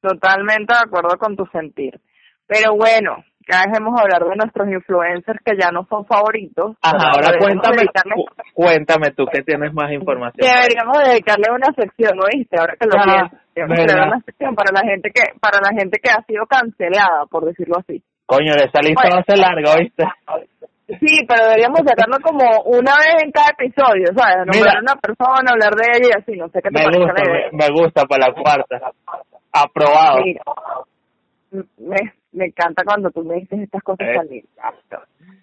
Totalmente de acuerdo con tu sentir. Pero bueno, ya dejemos hablar de nuestros influencers que ya no son favoritos. Ajá, ahora cuéntame, dedicarle- cu- cuéntame tú que tienes más información. Deberíamos dedicarle una sección, ¿oíste? Ahora que lo Ah, pienso. Una sección para la gente que para la gente que ha sido cancelada, por decirlo así. Coño, esa lista Bueno. va a ser larga, ¿oíste? Sí, pero deberíamos sacarlo como una vez en cada episodio, ¿sabes? Nombrar a una persona, hablar de ella y así, no sé qué te Me gusta, la idea. me, me gusta para la cuarta. Aprobado. Mira, me, me encanta cuando tú me dices estas cosas Eh. tan lindas.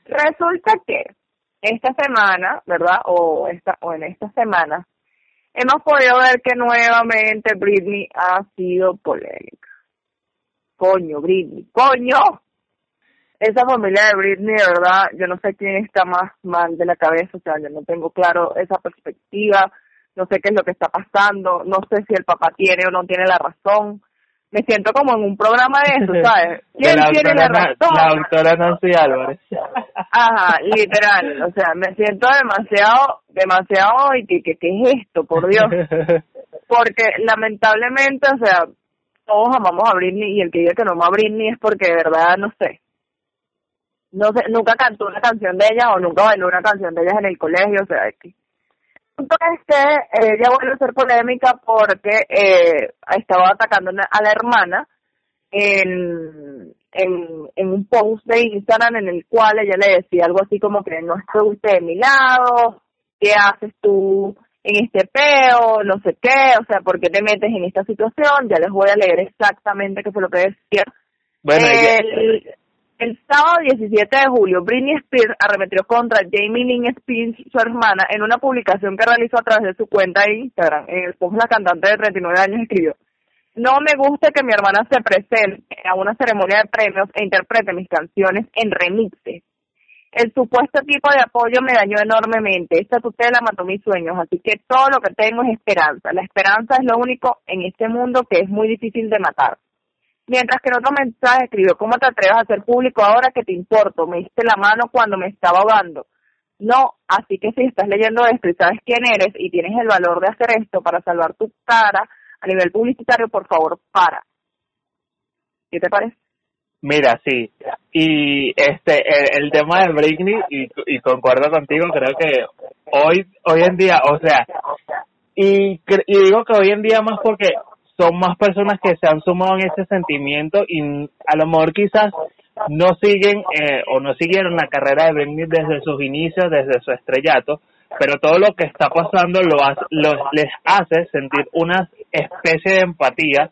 Resulta que esta semana, ¿verdad? O esta o en esta semana hemos podido ver que nuevamente Britney ha sido polémica. Coño, Britney, coño. Esa familia de Britney, de verdad, yo no sé quién está más mal de la cabeza, o sea, yo no tengo claro esa perspectiva, no sé qué es lo que está pasando, no sé si el papá tiene o no tiene la razón. Me siento como en un programa de eso, *laughs* ¿sabes? ¿Quién la tiene la razón? La doctora Nancy Álvarez. Ajá, literal, o sea, me siento demasiado, demasiado, y que, que, ¿qué es esto, por Dios? Porque lamentablemente, o sea, todos amamos a Britney y el que diga que no ama a Britney es porque de verdad, no sé, no sé, nunca cantó una canción de ella o nunca bailó una canción de ellas en el colegio, o sea, que... El punto es que eh, ella vuelve a ser polémica porque eh, estaba atacando a la hermana en, en, en un post de Instagram en el cual ella le decía algo así como que no estuviste de mi lado, ¿qué haces tú en este peo? No sé qué, o sea, ¿por qué te metes en esta situación? Ya les voy a leer exactamente qué fue lo que decía. bueno, ella- el, sábado 17 de julio, Britney Spears arremetió contra Jamie Lynn Spears, su hermana, en una publicación que realizó a través de su cuenta de Instagram. En el post, la cantante de 39 años escribió, no me gusta que mi hermana se presente a una ceremonia de premios e interprete mis canciones en remixes. El supuesto tipo de apoyo me dañó enormemente. Esta tutela mató mis sueños, así que todo lo que tengo es esperanza. La esperanza es lo único en este mundo que es muy difícil de matar. Mientras que en otro mensaje escribió, ¿cómo te atreves a hacer público ahora que te importo? Me diste la mano cuando me estaba ahogando. No, así que si estás leyendo esto y sabes quién eres y tienes el valor de hacer esto para salvar tu cara a nivel publicitario, por favor, para. ¿Qué te parece? Mira, sí. Y este el, tema de Britney y, concuerdo contigo, creo que hoy hoy en día, o sea, y, y digo que hoy en día más porque son más personas que se han sumado en ese sentimiento y a lo mejor quizás no siguen eh, o no siguieron la carrera de Britney desde sus inicios, desde su estrellato, pero todo lo que está pasando lo, les hace sentir una especie de empatía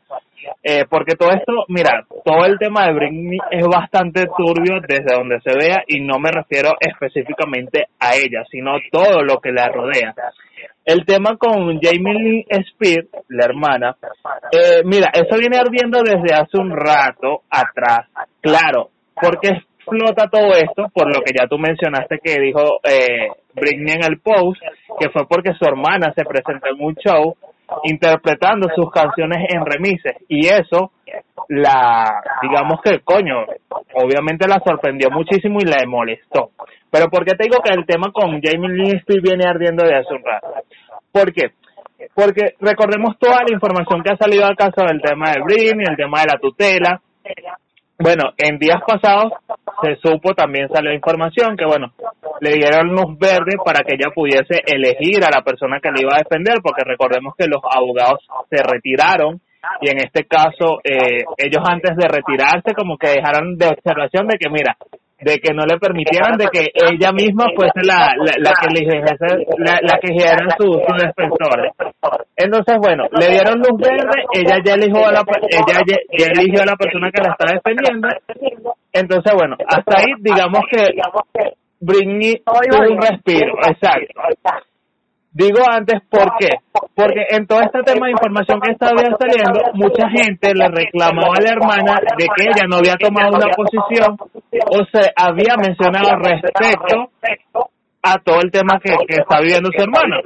eh, porque todo esto, mira, todo el tema de Britney es bastante turbio desde donde se vea y no me refiero específicamente a ella, sino todo lo que la rodea. El tema con Jamie Lee Spears, la hermana, eh, mira, eso viene ardiendo desde hace un rato atrás. Claro, porque explota todo esto, por lo que ya tú mencionaste que dijo eh, Britney en el post, que fue porque su hermana se presentó en un show interpretando sus canciones en remises y eso la digamos que coño obviamente la sorprendió muchísimo y la molestó pero ¿por qué te digo que el tema con Jamie Spears viene ardiendo de hace un rato? ¿por qué? porque recordemos toda la información que ha salido al caso del tema de Britney, el tema de la tutela bueno, en días pasados se supo, también salió información que, bueno, le dieron luz verde para que ella pudiese elegir a la persona que le iba a defender, porque recordemos que los abogados se retiraron y en este caso eh, ellos antes de retirarse como que dejaron de observación de que, mira, de que no le permitieran de que ella misma fuese la, la, la que eligiese, la, que eligiera su, su defensor. Entonces, bueno, le dieron luz verde, ella ya eligió a la, ella ya, eligió a la persona que la está defendiendo. Entonces, bueno, hasta ahí digamos que Britney tuvo un respiro, exacto. Digo antes, ¿por qué? Porque en todo este tema de información que estaba saliendo, mucha gente le reclamaba a la hermana de que ella no había tomado una posición o se había mencionado respecto a todo el tema que, está viviendo su hermana.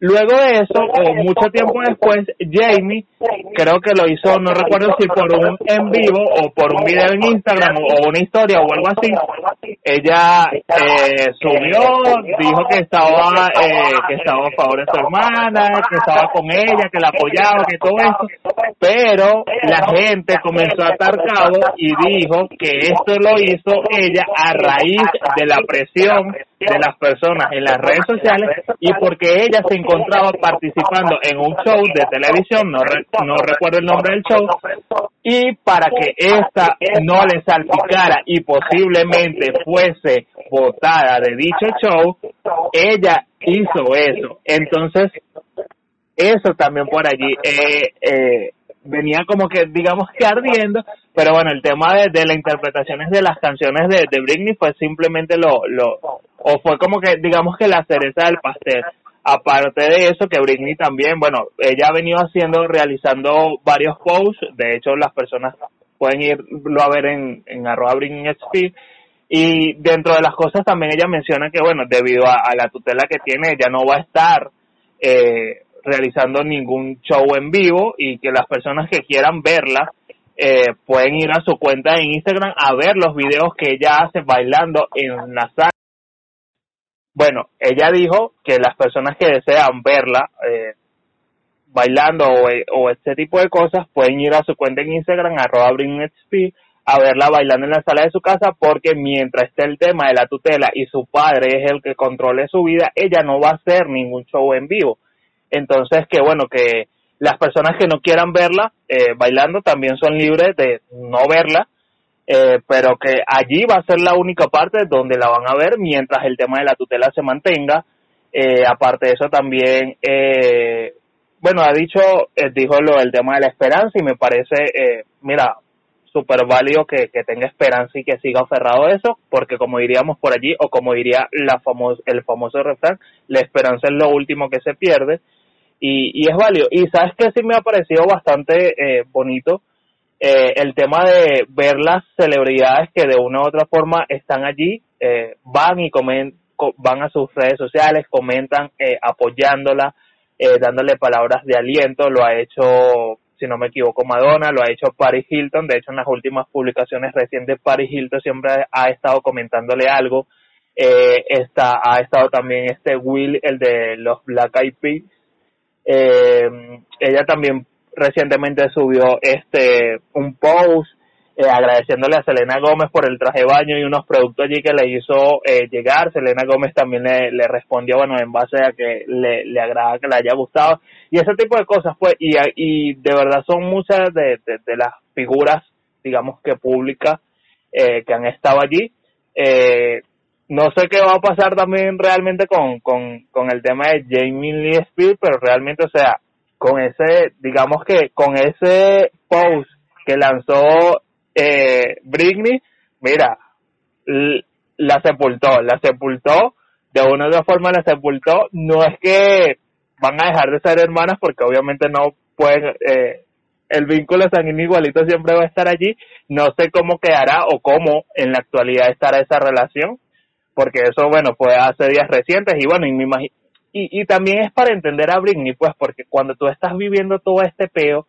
Luego de eso, o mucho tiempo después, Jamie, creo que lo hizo, no recuerdo si por un en vivo o por un video en Instagram o, una historia o algo así, ella eh, subió, dijo que estaba eh, que estaba a favor de su hermana, que estaba con ella, que la apoyaba, que todo eso, pero la gente comenzó a atar cabo y dijo que esto lo hizo ella a raíz de la presión de las personas en las redes sociales y porque ella se encontraba participando en un show de televisión, no, no recuerdo el nombre del show, y para que esta no le salpicara y posiblemente fuese votada de dicho show, ella hizo eso. Entonces, eso también por allí eh, eh, venía como que, digamos que ardiendo, pero bueno, el tema de, de las interpretaciones de las canciones de, de Britney fue simplemente lo, lo, o fue como que, digamos que la cereza del pastel. Aparte de eso, que Britney también, bueno, ella ha venido haciendo, realizando varios posts, de hecho las personas pueden irlo a ver en, en arroba Britney Speed, y dentro de las cosas también ella menciona que, bueno, debido a, a la tutela que tiene, ella no va a estar eh, realizando ningún show en vivo y que las personas que quieran verla eh, pueden ir a su cuenta en Instagram a ver los videos que ella hace bailando en la sala. Bueno, ella dijo que las personas que desean verla eh, bailando o, este tipo de cosas pueden ir a su cuenta en Instagram arroba a verla bailando en la sala de su casa porque mientras esté el tema de la tutela y su padre es el que controle su vida, ella no va a hacer ningún show en vivo. Entonces, que bueno, que las personas que no quieran verla eh, bailando también son libres de no verla, eh, pero que allí va a ser la única parte donde la van a ver mientras el tema de la tutela se mantenga. Eh, aparte de eso también, eh, bueno, ha dicho, eh, dijo lo del tema de la esperanza y me parece, eh, mira, súper válido que, que tenga esperanza y que siga aferrado a eso, porque como diríamos por allí, o como diría la famos el famoso refrán, la esperanza es lo último que se pierde, y, y es válido. Y sabes que sí me ha parecido bastante eh, bonito eh, el tema de ver las celebridades que de una u otra forma están allí, eh, van y comen, van a sus redes sociales, comentan eh, apoyándola, eh, dándole palabras de aliento, lo ha hecho, si no me equivoco, Madonna, lo ha hecho Paris Hilton, de hecho en las últimas publicaciones recientes Paris Hilton siempre ha estado comentándole algo, eh, está, ha estado también este Will, el de los Black Eyed Peas, eh, ella también recientemente subió este un post eh, agradeciéndole a Selena Gómez por el traje de baño y unos productos allí que le hizo eh, llegar. Selena Gómez también le, le, respondió, bueno, en base a que le, le agrada que le haya gustado. Y ese tipo de cosas, pues, y, y de verdad son muchas de, de, de las figuras, digamos que públicas, eh, que han estado allí. Eh, no sé qué va a pasar también realmente con, con, con el tema de Jamie Lee Spears, pero realmente, o sea, con ese, digamos que con ese post que lanzó eh, Britney, mira, la sepultó, la sepultó, de una u otra forma la sepultó, no es que van a dejar de ser hermanas porque obviamente no pueden, eh, el vínculo sanguíneo igualito siempre va a estar allí, no sé cómo quedará o cómo en la actualidad estará esa relación, porque eso, bueno, fue hace días recientes y bueno, y, me imagino, y, también es para entender a Britney, pues, porque cuando tú estás viviendo todo este peo,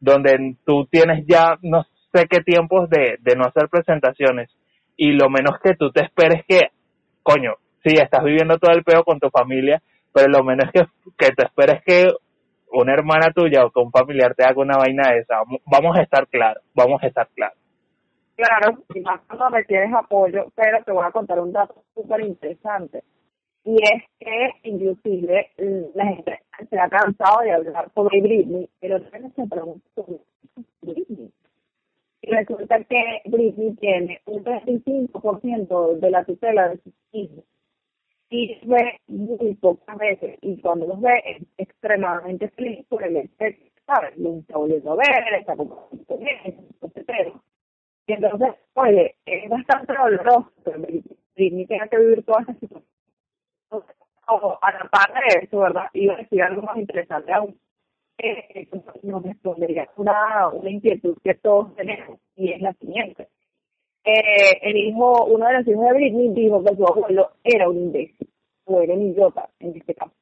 donde tú tienes ya no sé qué tiempos de, de no hacer presentaciones, y lo menos que tú te esperes que, coño, sí, estás viviendo todo el peo con tu familia, pero lo menos que, que te esperes que una hermana tuya o que un familiar te haga una vaina de esa, vamos a estar claros, vamos a estar claros. Claro, y más cuando me tienes apoyo, pero te voy a contar un dato súper interesante. Y es que, inclusive, la gente se ha cansado de hablar sobre Britney, pero también se pregunta sobre Britney. Y resulta que Britney tiene un 35% de la tutela de sus hijos. Y ve muy pocas veces. Y cuando los ve, es extremadamente feliz por el ¿sabes? Lo está volviendo a ver, está etc. Y entonces, oye, es bastante doloroso que Britney tenga que vivir toda esta situación. O a la par de eso, ¿verdad? Iba a decir algo más interesante aún. Eh, nos respondería una, una inquietud que todos tenemos, y es la siguiente. Eh, el hijo, uno de los hijos de Britney dijo que su abuelo era un imbécil, o era un idiota en este caso.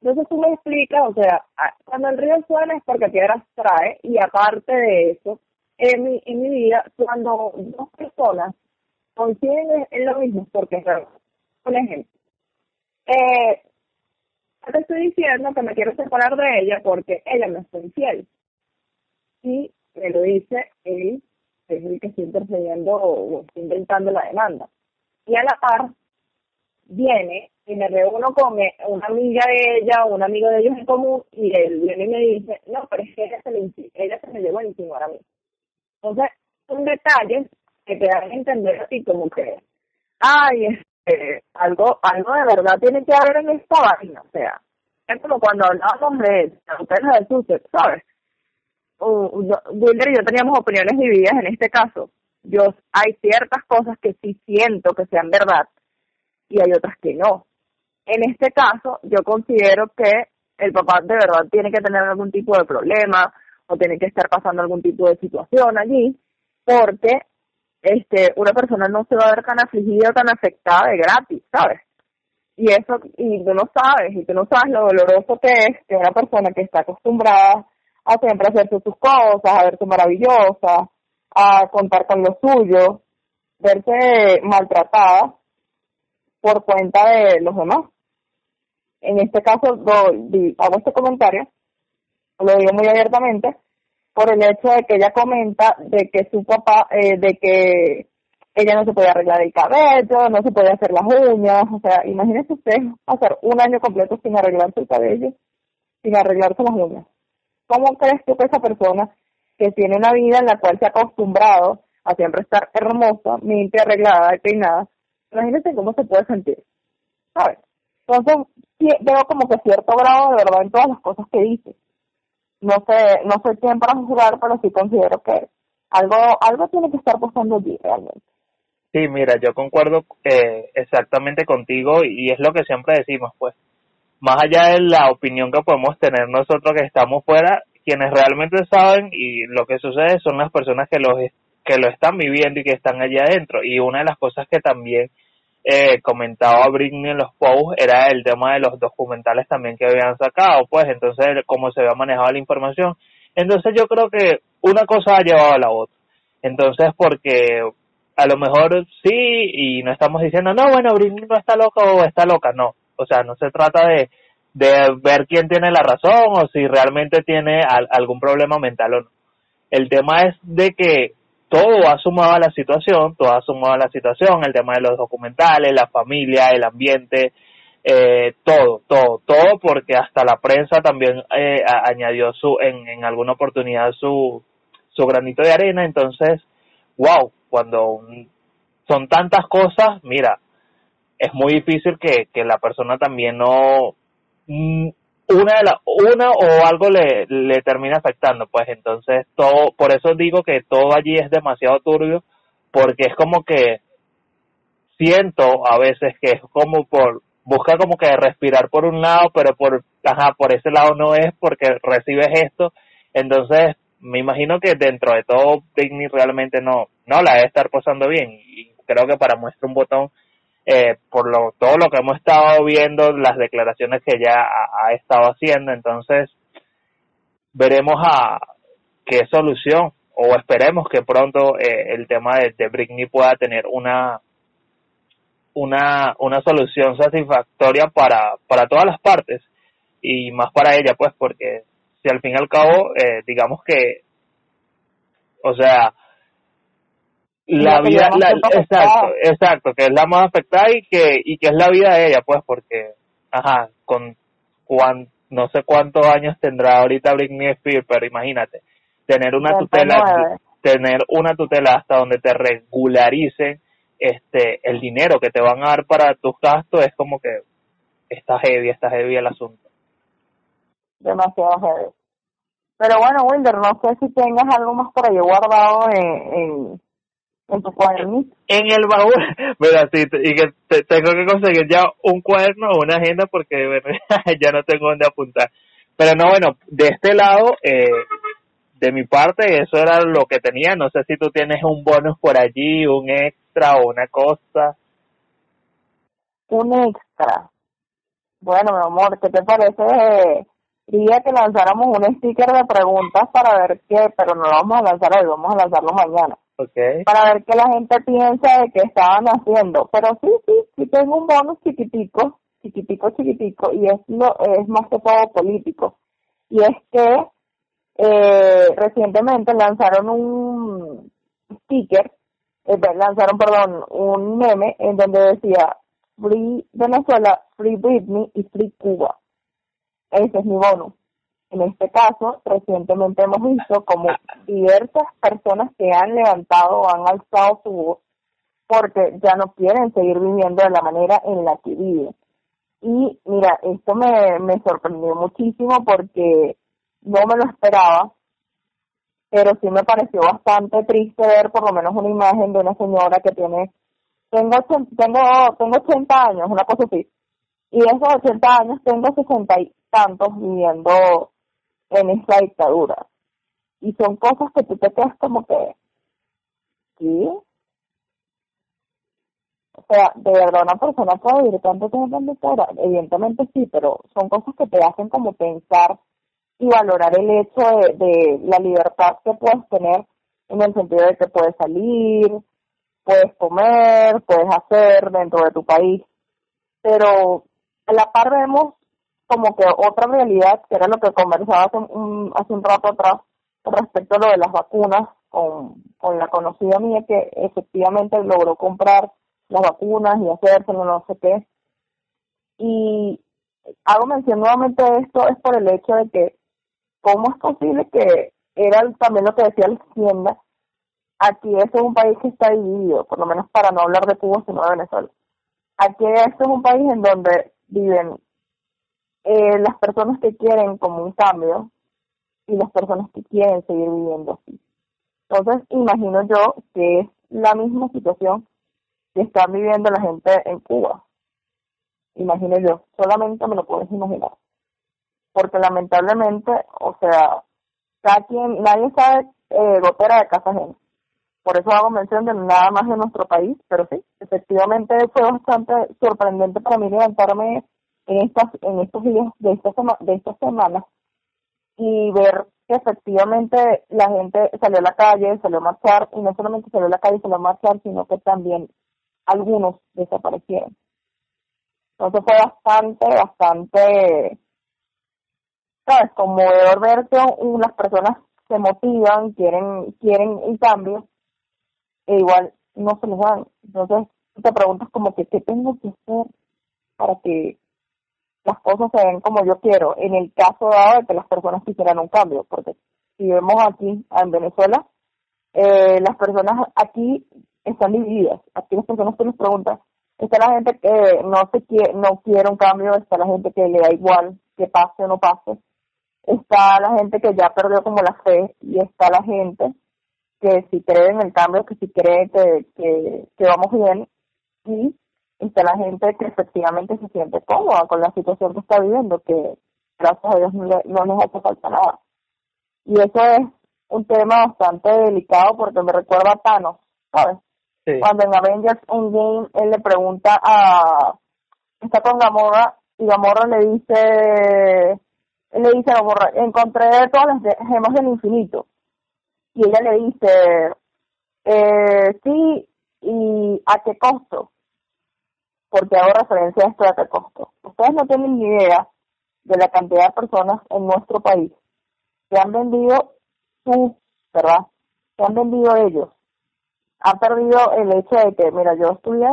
Entonces tú me explicas, o sea, cuando el río suena es porque piedras trae, y aparte de eso, en mi, en mi vida, cuando dos personas coinciden en lo mismo, porque. Por ejemplo, eh, te estoy diciendo que me quiero separar de ella porque ella me fue infiel. Y me lo dice él, es el que está intercediendo o está inventando la demanda. Y a la par, viene y me reúno con una amiga de ella o un amigo de ellos en común y él viene y me dice, no, pero es que ella se, le, ella se me llevó a insinuar a mí. Entonces, son detalles que te dan a entender así como que, ay, este, algo, algo de verdad tiene que haber en esta vaina, o sea, es como cuando hablábamos de ustedes de Sussex, ¿sabes? Wilder y yo teníamos opiniones divididas en este caso. Yo, hay ciertas cosas que sí siento que sean verdad y hay otras que no. En este caso, yo considero que el papá de verdad tiene que tener algún tipo de problema o tiene que estar pasando algún tipo de situación allí, porque este una persona no se va a ver tan afligida tan afectada de gratis, ¿sabes? Y eso, y tú no sabes, y tú no sabes lo doloroso que es que una persona que está acostumbrada a siempre hacerse sus cosas, a verse maravillosa, a contar con lo suyo, verse maltratada por cuenta de los demás. En este caso, hago este comentario, lo digo muy abiertamente, por el hecho de que ella comenta de que su papá, eh, de que ella no se podía arreglar el cabello, no se podía hacer las uñas, o sea, imagínese usted pasar un año completo sin arreglarse el cabello, sin arreglarse las uñas. ¿Cómo crees tú que esa persona que tiene una vida en la cual se ha acostumbrado a siempre estar hermosa, mente arreglada, peinada, imagínese cómo se puede sentir, ¿sabes? Entonces, veo como que cierto grado de verdad en todas las cosas que dice. No sé, no soy quien para juzgar, pero sí considero que algo, algo tiene que estar pasando allí realmente. Sí, mira, yo concuerdo eh, exactamente contigo y es lo que siempre decimos, pues, más allá de la opinión que podemos tener nosotros que estamos fuera, quienes realmente saben y lo que sucede son las personas que lo, que lo están viviendo y que están allá adentro. Y una de las cosas que también eh, comentaba Britney en los posts era el tema de los documentales también que habían sacado, pues entonces cómo se había manejado la información. Entonces yo creo que una cosa ha llevado a la otra. Entonces porque a lo mejor sí y no estamos diciendo, no, bueno, Britney no está loca o está loca, no. O sea, no se trata de, de ver quién tiene la razón o si realmente tiene algún problema mental o no. El tema es de que todo ha sumado a la situación, todo ha sumado a la situación, el tema de los documentales, la familia, el ambiente, eh, todo, todo, todo, porque hasta la prensa también eh, añadió su, en, en alguna oportunidad su, su granito de arena, entonces, wow, cuando son tantas cosas, mira, es muy difícil que, que la persona también no mm, una de la, una o algo le, le termina afectando pues entonces todo por eso digo que todo allí es demasiado turbio porque es como que siento a veces que es como por busca como que respirar por un lado pero por ajá por ese lado no es porque recibes esto. Entonces me imagino que dentro de todo Disney realmente no, no la debe estar pasando bien. Y creo que para muestra un botón, eh, por lo, todo lo que hemos estado viendo, las declaraciones que ya ha, estado haciendo, entonces veremos a qué solución o esperemos que pronto eh, el tema de, de Britney pueda tener una una una solución satisfactoria para para todas las partes y más para ella pues porque si al fin y al cabo, eh, digamos que, o sea, la vida, la, exacto, exacto, que es la más afectada y que, y que es la vida de ella, pues, porque, ajá, con cuan, no sé cuántos años tendrá ahorita Britney Spears, pero imagínate, tener una tutela, tener una tutela hasta donde te regularicen este, el dinero que te van a dar para tus gastos es como que está heavy, está heavy el asunto. Demasiado heavy. Pero bueno, Wilder, no sé si tengas algo más por ahí guardado en, en, tu cuaderno. En el baúl, *laughs* mira, sí, y que tengo que conseguir ya un cuaderno o una agenda porque bueno, *laughs* ya no tengo dónde apuntar. Pero no, bueno, de este lado, eh, de mi parte, eso era lo que tenía. No sé si tú tienes un bonus por allí, un extra o una cosa. Un extra. Bueno, mi amor, ¿qué te parece quería que lanzáramos un sticker de preguntas para ver qué, pero no lo vamos a lanzar hoy, vamos a lanzarlo mañana. Okay. Para ver qué la gente piensa de qué estaban haciendo. Pero sí, sí, sí tengo un bonus chiquitico, chiquitico, chiquitico, y es, lo, es más que todo político. Y es que eh, recientemente lanzaron un sticker, eh, lanzaron, perdón, un meme en donde decía Free Venezuela, Free Britney y Free Cuba. Ese es mi bonus. En este caso, recientemente hemos visto como diversas personas que han levantado o han alzado su voz porque ya no quieren seguir viviendo de la manera en la que viven. Y mira, esto me, me sorprendió muchísimo porque no me lo esperaba, pero sí me pareció bastante triste ver por lo menos una imagen de una señora que tiene, tengo, tengo, tengo 80 años, una cosa así, y esos 80 años tengo 60 y tantos viviendo en esta dictadura. Y son cosas que tú te quedas como que, ¿qué? O sea, de verdad una persona puede vivir tanto tiempo en dictadura, evidentemente sí, pero son cosas que te hacen como pensar y valorar el hecho de, de la libertad que puedes tener en el sentido de que puedes salir, puedes comer, puedes hacer dentro de tu país, pero a la par vemos como que otra realidad, que era lo que conversaba hace un, rato atrás respecto a lo de las vacunas con, la conocida mía que efectivamente logró comprar las vacunas y hacérselo, no sé qué. Y hago mención nuevamente de esto es por el hecho de que cómo es posible que era también lo que decía la tienda, aquí es un país que está dividido, por lo menos para no hablar de Cuba, sino de Venezuela. Aquí este es un país en donde viven eh, las personas que quieren como un cambio y las personas que quieren seguir viviendo así. Entonces, imagino yo que es la misma situación que están viviendo la gente en Cuba. Imagino yo, solamente me lo puedes imaginar. Porque lamentablemente, o sea, cada quien, nadie sabe eh, gotera de casa ajena. Por eso hago mención de nada más de nuestro país, pero sí, efectivamente fue bastante sorprendente para mí levantarme en estas en estos días de esta de estas semanas y ver que efectivamente la gente salió a la calle, salió a marchar y no solamente salió a la calle, salió a marchar, sino que también algunos desaparecieron. Entonces fue bastante, bastante, sabes, conmovedor ver que las personas se motivan, quieren, quieren un cambio, e igual no se les dan. Entonces te preguntas como que qué tengo que hacer para que las cosas se ven como yo quiero, en el caso dado de que las personas quisieran un cambio, porque si vemos aquí en Venezuela, eh, las personas aquí están divididas, aquí las personas que nos preguntan, está la gente que no se quiere, no quiere un cambio, está la gente que le da igual que pase o no pase, está la gente que ya perdió como la fe y está la gente que si cree en el cambio, que si cree que, que, que vamos bien y está la gente que efectivamente se siente cómoda con la situación que está viviendo, que gracias a Dios no, no nos hace falta nada. Y eso es un tema bastante delicado porque me recuerda a Thanos, ¿sabes? Cuando en Avengers Endgame él le pregunta a... está con Gamora y Gamora le dice... Él le dice a Gamora, encontré todas las gemas del infinito. Y ella le dice, eh, sí, ¿y a qué costo? Porque hago referencia a esto de costo. Ustedes no tienen ni idea de la cantidad de personas en nuestro país que han vendido ¿verdad? Que han vendido ellos. Han perdido el hecho de que, mira, yo estudié,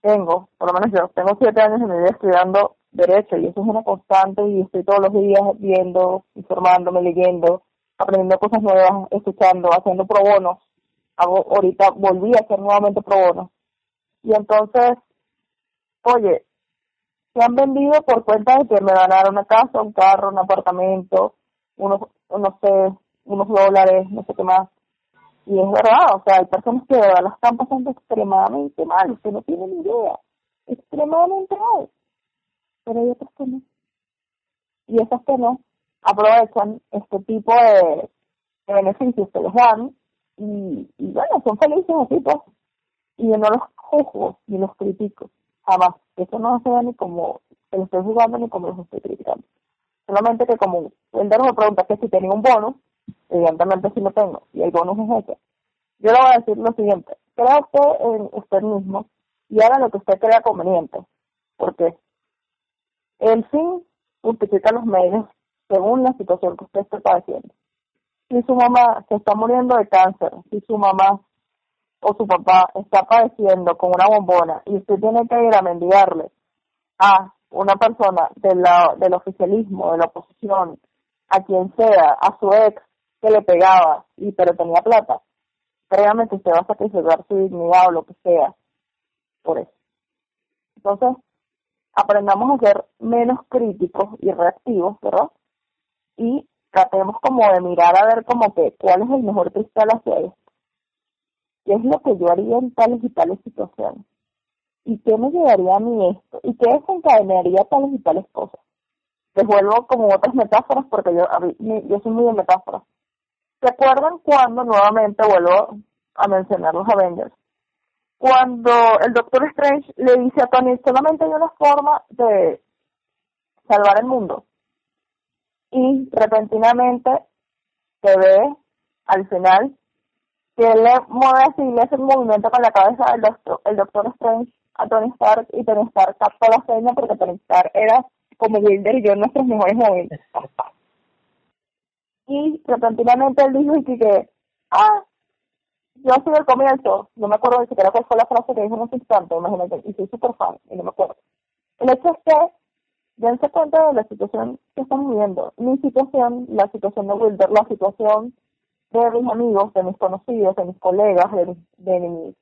tengo, por lo menos yo, tengo siete años de mi vida estudiando Derecho y eso es una constante y estoy todos los días viendo, informándome, leyendo, aprendiendo cosas nuevas, escuchando, haciendo pro bonos. Hago, ahorita volví a hacer nuevamente pro bonos. Y entonces oye, se han vendido por cuenta de que me van a una casa, un carro, un apartamento, unos, no sé, unos dólares, no sé qué más. Y es verdad, o sea, hay personas que de verdad la están pasando extremadamente mal, usted no tiene ni idea, extremadamente mal. Pero hay otras que no. Y esas que no aprovechan este tipo de, beneficios que les dan y, y bueno, son felices así pues. Y yo no los juzgo ni los critico jamás. Eso no se ni como se lo estoy jugando ni como los estoy criticando. Solamente que como Wilder me pregunta que si tenía un bono, evidentemente sí lo tengo, y el bonus es ese. Yo le voy a decir lo siguiente, crea usted en usted mismo y haga lo que usted crea conveniente, porque el fin justifica los medios según la situación que usted esté padeciendo. Si su mamá se está muriendo de cáncer, si su mamá o su papá está padeciendo con una bombona y usted tiene que ir a mendigarle a una persona del oficialismo, de la oposición, a quien sea, a su ex que le pegaba y pero tenía plata, créame que usted va a sacrificar su dignidad o lo que sea por eso. Entonces, aprendamos a ser menos críticos y reactivos, ¿verdad? Y tratemos como de mirar a ver como que cuál es el mejor cristal hacia esto. ¿Qué es lo que yo haría en tales y tales situaciones? ¿Y qué me llevaría a mí esto? ¿Y qué desencadenaría tales y tales cosas? Les vuelvo como otras metáforas porque yo, yo soy muy de metáforas. ¿Se acuerdan cuando nuevamente vuelvo a mencionar los Avengers? Cuando el Doctor Strange le dice a Tony, solamente hay una forma de salvar el mundo. Y repentinamente se ve al final que él le mueve así, le hace un movimiento con la cabeza del doctor, el Doctor Strange a Tony Stark y Tony Stark captó la seña porque Tony Stark era como Wilder y yo nuestros mejores móviles. Y repentinamente él dijo y que, ah, yo soy el comienzo, no me acuerdo ni siquiera cuál fue la frase que dijo en ese instante, imagínate, y soy súper fan, y no me acuerdo. El hecho es que, dense cuenta de la situación que estamos viviendo. Mi situación, la situación de Wilder, la situación de mis amigos, de mis conocidos, de mis colegas, de mis, de mis,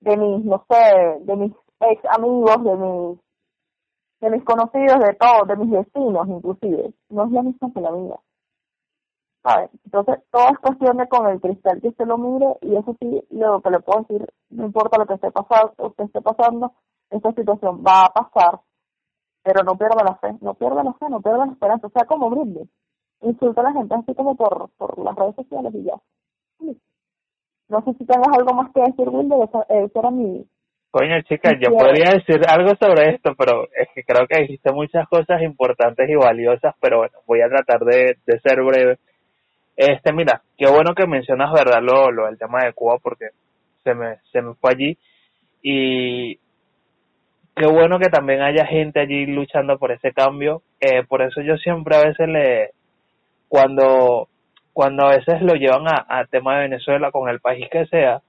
de mis, no sé, de mis ex amigos, de mis, de mis conocidos, de todos, de mis vecinos inclusive, no es la misma que la mía. Entonces, todo es cuestión de con el cristal que usted lo mire y eso sí, lo que le puedo decir, no importa lo que esté pasando, usted esté pasando, esta situación va a pasar, pero no pierda la fe, no pierda la fe, no pierda la esperanza, o sea, como brinde. Insulta a la gente así como por, por las redes sociales y ya. No sé si tengas algo más que decir, Wilde, eso, eso era mi... Coño, chicas, yo podría decir algo sobre esto, pero es que creo que dijiste muchas cosas importantes y valiosas, pero bueno, voy a tratar de, de ser breve este, mira, qué bueno que mencionas, ¿verdad? Lo, lo, el tema de Cuba porque se me, se me fue allí y qué bueno que también haya gente allí luchando por ese cambio. Eh, por eso yo siempre a veces le, cuando, cuando a veces lo llevan a, tema de Venezuela con el país que sea,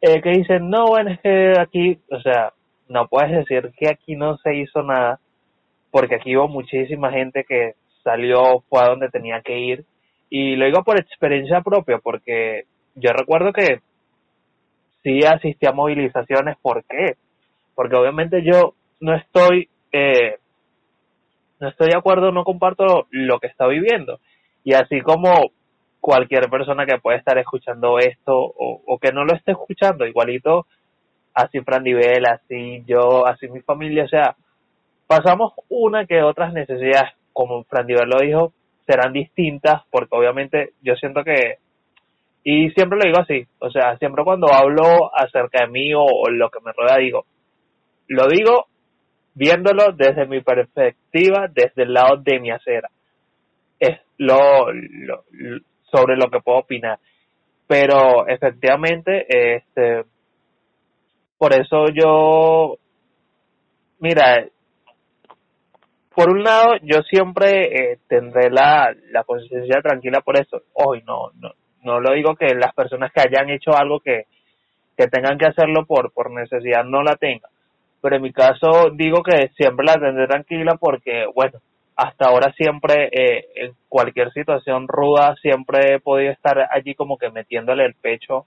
eh, que dicen, no, bueno, es que aquí, o sea, no puedes decir que aquí no se hizo nada, porque aquí hubo muchísima gente que salió, fue a donde tenía que ir, y lo digo por experiencia propia, porque yo recuerdo que sí asistí a movilizaciones. ¿Por qué? Porque obviamente yo no estoy, eh, no estoy de acuerdo, no comparto lo que está viviendo. Y así como cualquier persona que puede estar escuchando esto o, o que no lo esté escuchando, igualito, así Fran Nivel, así yo, así mi familia, o sea, pasamos una que otras necesidades, como Fran Nivel lo dijo, serán distintas porque obviamente yo siento que y siempre lo digo así, o sea, siempre cuando hablo acerca de mí o, lo que me rodea digo, lo digo viéndolo desde mi perspectiva, desde el lado de mi acera. Lo, sobre lo que puedo opinar. Pero efectivamente, este, por eso yo, mira, por un lado, yo siempre eh, tendré la, la conciencia tranquila por eso. Hoy no, no, no lo digo que las personas que hayan hecho algo que, que tengan que hacerlo por, por necesidad no la tengan. Pero en mi caso digo que siempre la tendré tranquila porque, bueno, hasta ahora siempre, eh, en cualquier situación ruda, siempre he podido estar allí como que metiéndole el pecho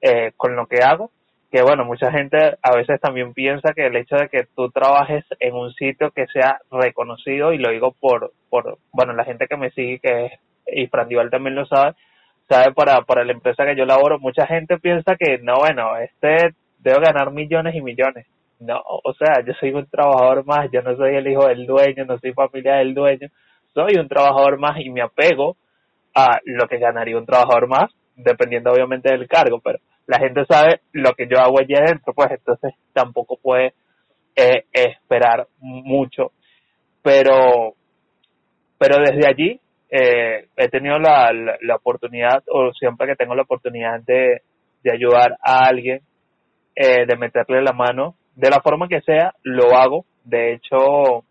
eh, con lo que hago que bueno, mucha gente a veces también piensa que el hecho de que tú trabajes en un sitio que sea reconocido, y lo digo por, por bueno, la gente que me sigue, que es, y Frandival también lo sabe, sabe para, para la empresa que yo laboro, mucha gente piensa que no, bueno, este debo ganar millones y millones. No, o sea, yo soy un trabajador más, yo no soy el hijo del dueño, no soy familia del dueño, soy un trabajador más y me apego a lo que ganaría un trabajador más, dependiendo obviamente del cargo, pero la gente sabe lo que yo hago allí adentro, pues entonces tampoco puede eh, esperar mucho. Pero, pero desde allí eh, he tenido la, la, oportunidad, o siempre que tengo la oportunidad de, de ayudar a alguien, eh, de meterle la mano, de la forma que sea, lo hago. De hecho,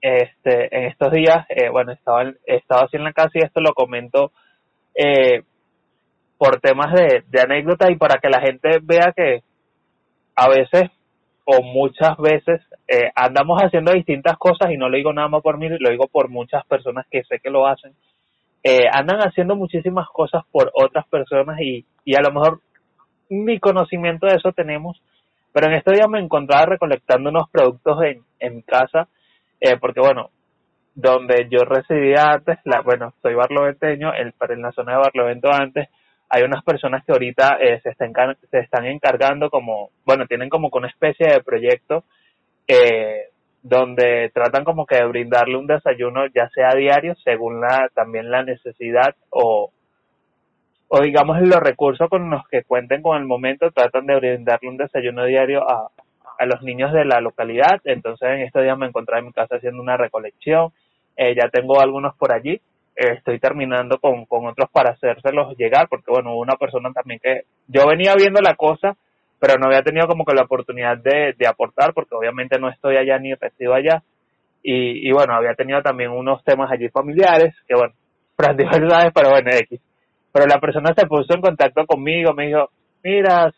este, en estos días, eh, bueno, estaba, estaba así en la casa y esto lo comento eh, por temas de, de anécdota y para que la gente vea que a veces o muchas veces eh, andamos haciendo distintas cosas y no lo digo nada más por mí, lo digo por muchas personas que sé que lo hacen. Eh, andan haciendo muchísimas cosas por otras personas y, y a lo mejor ni conocimiento de eso tenemos, pero en estos días me encontraba recolectando unos productos en, en mi casa, eh, porque bueno, donde yo residía antes, la, bueno, soy barloventeño, el, en la zona de Barlovento antes, hay unas personas que ahorita eh, se, están, se están encargando como, bueno, tienen como una especie de proyecto eh, donde tratan como que de brindarle un desayuno ya sea diario según la también la necesidad o o digamos los recursos con los que cuenten con el momento tratan de brindarle un desayuno diario a, a los niños de la localidad. Entonces en estos días me encontré en mi casa haciendo una recolección. Eh, ya tengo algunos por allí. Estoy terminando con, con otros para hacérselos llegar, porque bueno, hubo una persona también que yo venía viendo la cosa, pero no había tenido como que la oportunidad de, de aportar, porque obviamente no estoy allá ni resido allá, y, y bueno, había tenido también unos temas allí familiares, que bueno, *laughs* verdades, pero bueno, X. Pero la persona se puso en contacto conmigo, me dijo, mira,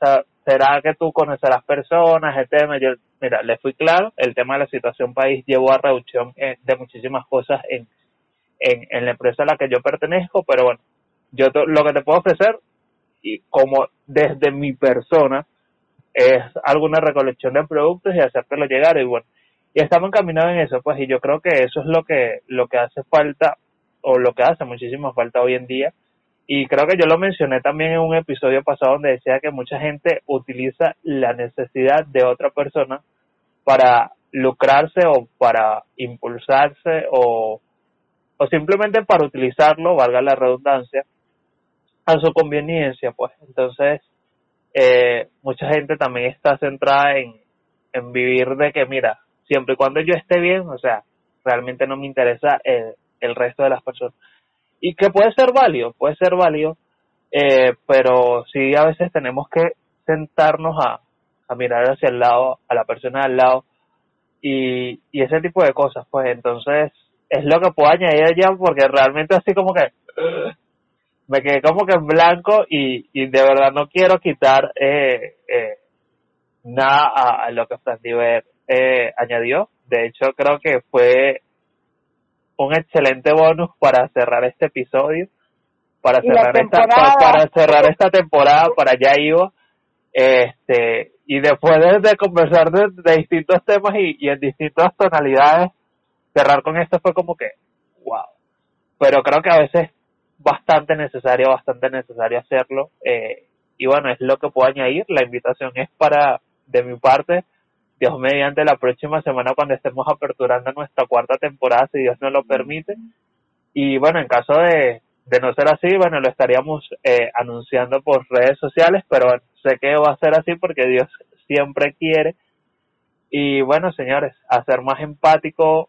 ¿será que tú conoces a las personas? El tema, yo, mira, le fui claro, el tema de la situación país llevó a reducción eh, de muchísimas cosas en, en, la empresa a la que yo pertenezco, pero bueno, yo lo que te puedo ofrecer, y como desde mi persona, es alguna recolección de productos y hacértelo llegar y bueno, y estamos encaminados en eso, pues, y yo creo que eso es lo que, lo que hace falta, o lo que hace muchísimo falta hoy en día, y creo que yo lo mencioné también en un episodio pasado donde decía que mucha gente utiliza la necesidad de otra persona para lucrarse o para impulsarse o o simplemente para utilizarlo, valga la redundancia, a su conveniencia, pues. Entonces, eh, mucha gente también está centrada en, en vivir de que, mira, siempre y cuando yo esté bien, o sea, realmente no me interesa el, el resto de las personas. Y que puede ser válido, puede ser válido, eh, pero sí a veces tenemos que sentarnos a, a mirar hacia el lado, a la persona al lado, y, y ese tipo de cosas, pues entonces es lo que puedo añadir ya porque realmente así como que me quedé como que en blanco y, y de verdad no quiero quitar eh, eh, nada a, lo que Fran Diver eh, añadió. De hecho, creo que fue un excelente bonus para cerrar este episodio, para cerrar esta para, cerrar esta temporada, para ya iba. Este, y después de, conversar de, distintos temas y, y en distintas tonalidades, cerrar con esto fue como que, wow. Pero creo que a veces bastante necesario, bastante necesario hacerlo. Eh, y bueno, es lo que puedo añadir. La invitación es para, de mi parte, Dios mediante la próxima semana cuando estemos aperturando nuestra cuarta temporada, si Dios nos lo permite. Y bueno, en caso de, de no ser así, bueno, lo estaríamos eh, anunciando por redes sociales, pero sé que va a ser así porque Dios siempre quiere. Y bueno, señores, a ser más empático,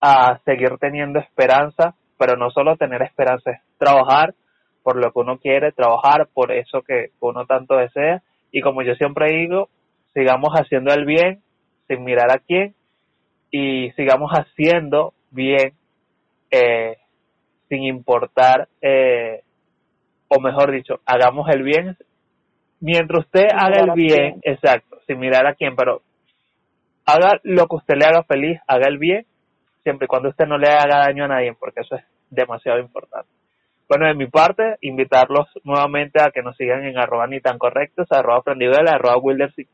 a seguir teniendo esperanza, pero no solo tener esperanza, es trabajar por lo que uno quiere, trabajar por eso que uno tanto desea. Y como yo siempre digo, sigamos haciendo el bien sin mirar a quién y sigamos haciendo bien eh, sin importar, eh, o mejor dicho, hagamos el bien mientras usted haga el bien, exacto, sin mirar a quién, pero haga lo que usted le haga feliz, haga el bien siempre y cuando usted no le haga daño a nadie, porque eso es demasiado importante. Bueno, de mi parte, invitarlos nuevamente a que nos sigan en arroba ni tan correctos, arroba aprendidela, arroba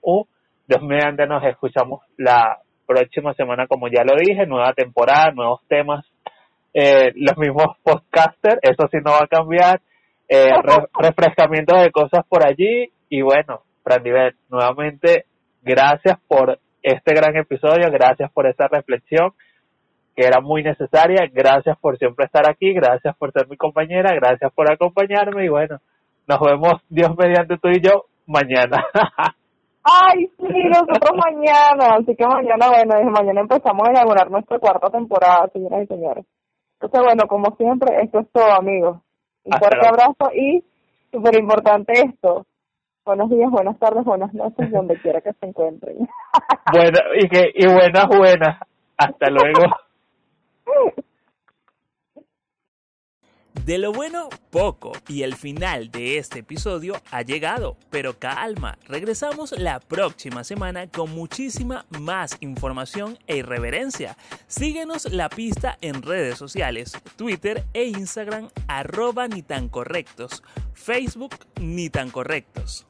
U. Dios mediante nos escuchamos la próxima semana, como ya lo dije, nueva temporada, nuevos temas, eh, los mismos podcasters, eso sí no va a cambiar, eh, *laughs* refrescamiento de cosas por allí, y bueno, Frandivel, nuevamente, gracias por este gran episodio, gracias por esta reflexión, que era muy necesaria. Gracias por siempre estar aquí, gracias por ser mi compañera, gracias por acompañarme y bueno, nos vemos Dios mediante tú y yo mañana. *laughs* Ay, sí, nosotros mañana, así que mañana, bueno, desde mañana empezamos a inaugurar nuestra cuarta temporada, señoras y señores. Entonces, bueno, como siempre, esto es todo, amigos. Un Hasta fuerte abrazo y, súper importante esto, buenos días, buenas tardes, buenas noches, donde quiera que se encuentren. *laughs* Buena, y, que, y buenas, buenas. Hasta luego. *laughs* De lo bueno, poco. Y el final de este episodio ha llegado. Pero calma, regresamos la próxima semana con muchísima más información e irreverencia. Síguenos la pista en redes sociales, Twitter e Instagram, arroba ni tan correctos, Facebook ni tan correctos.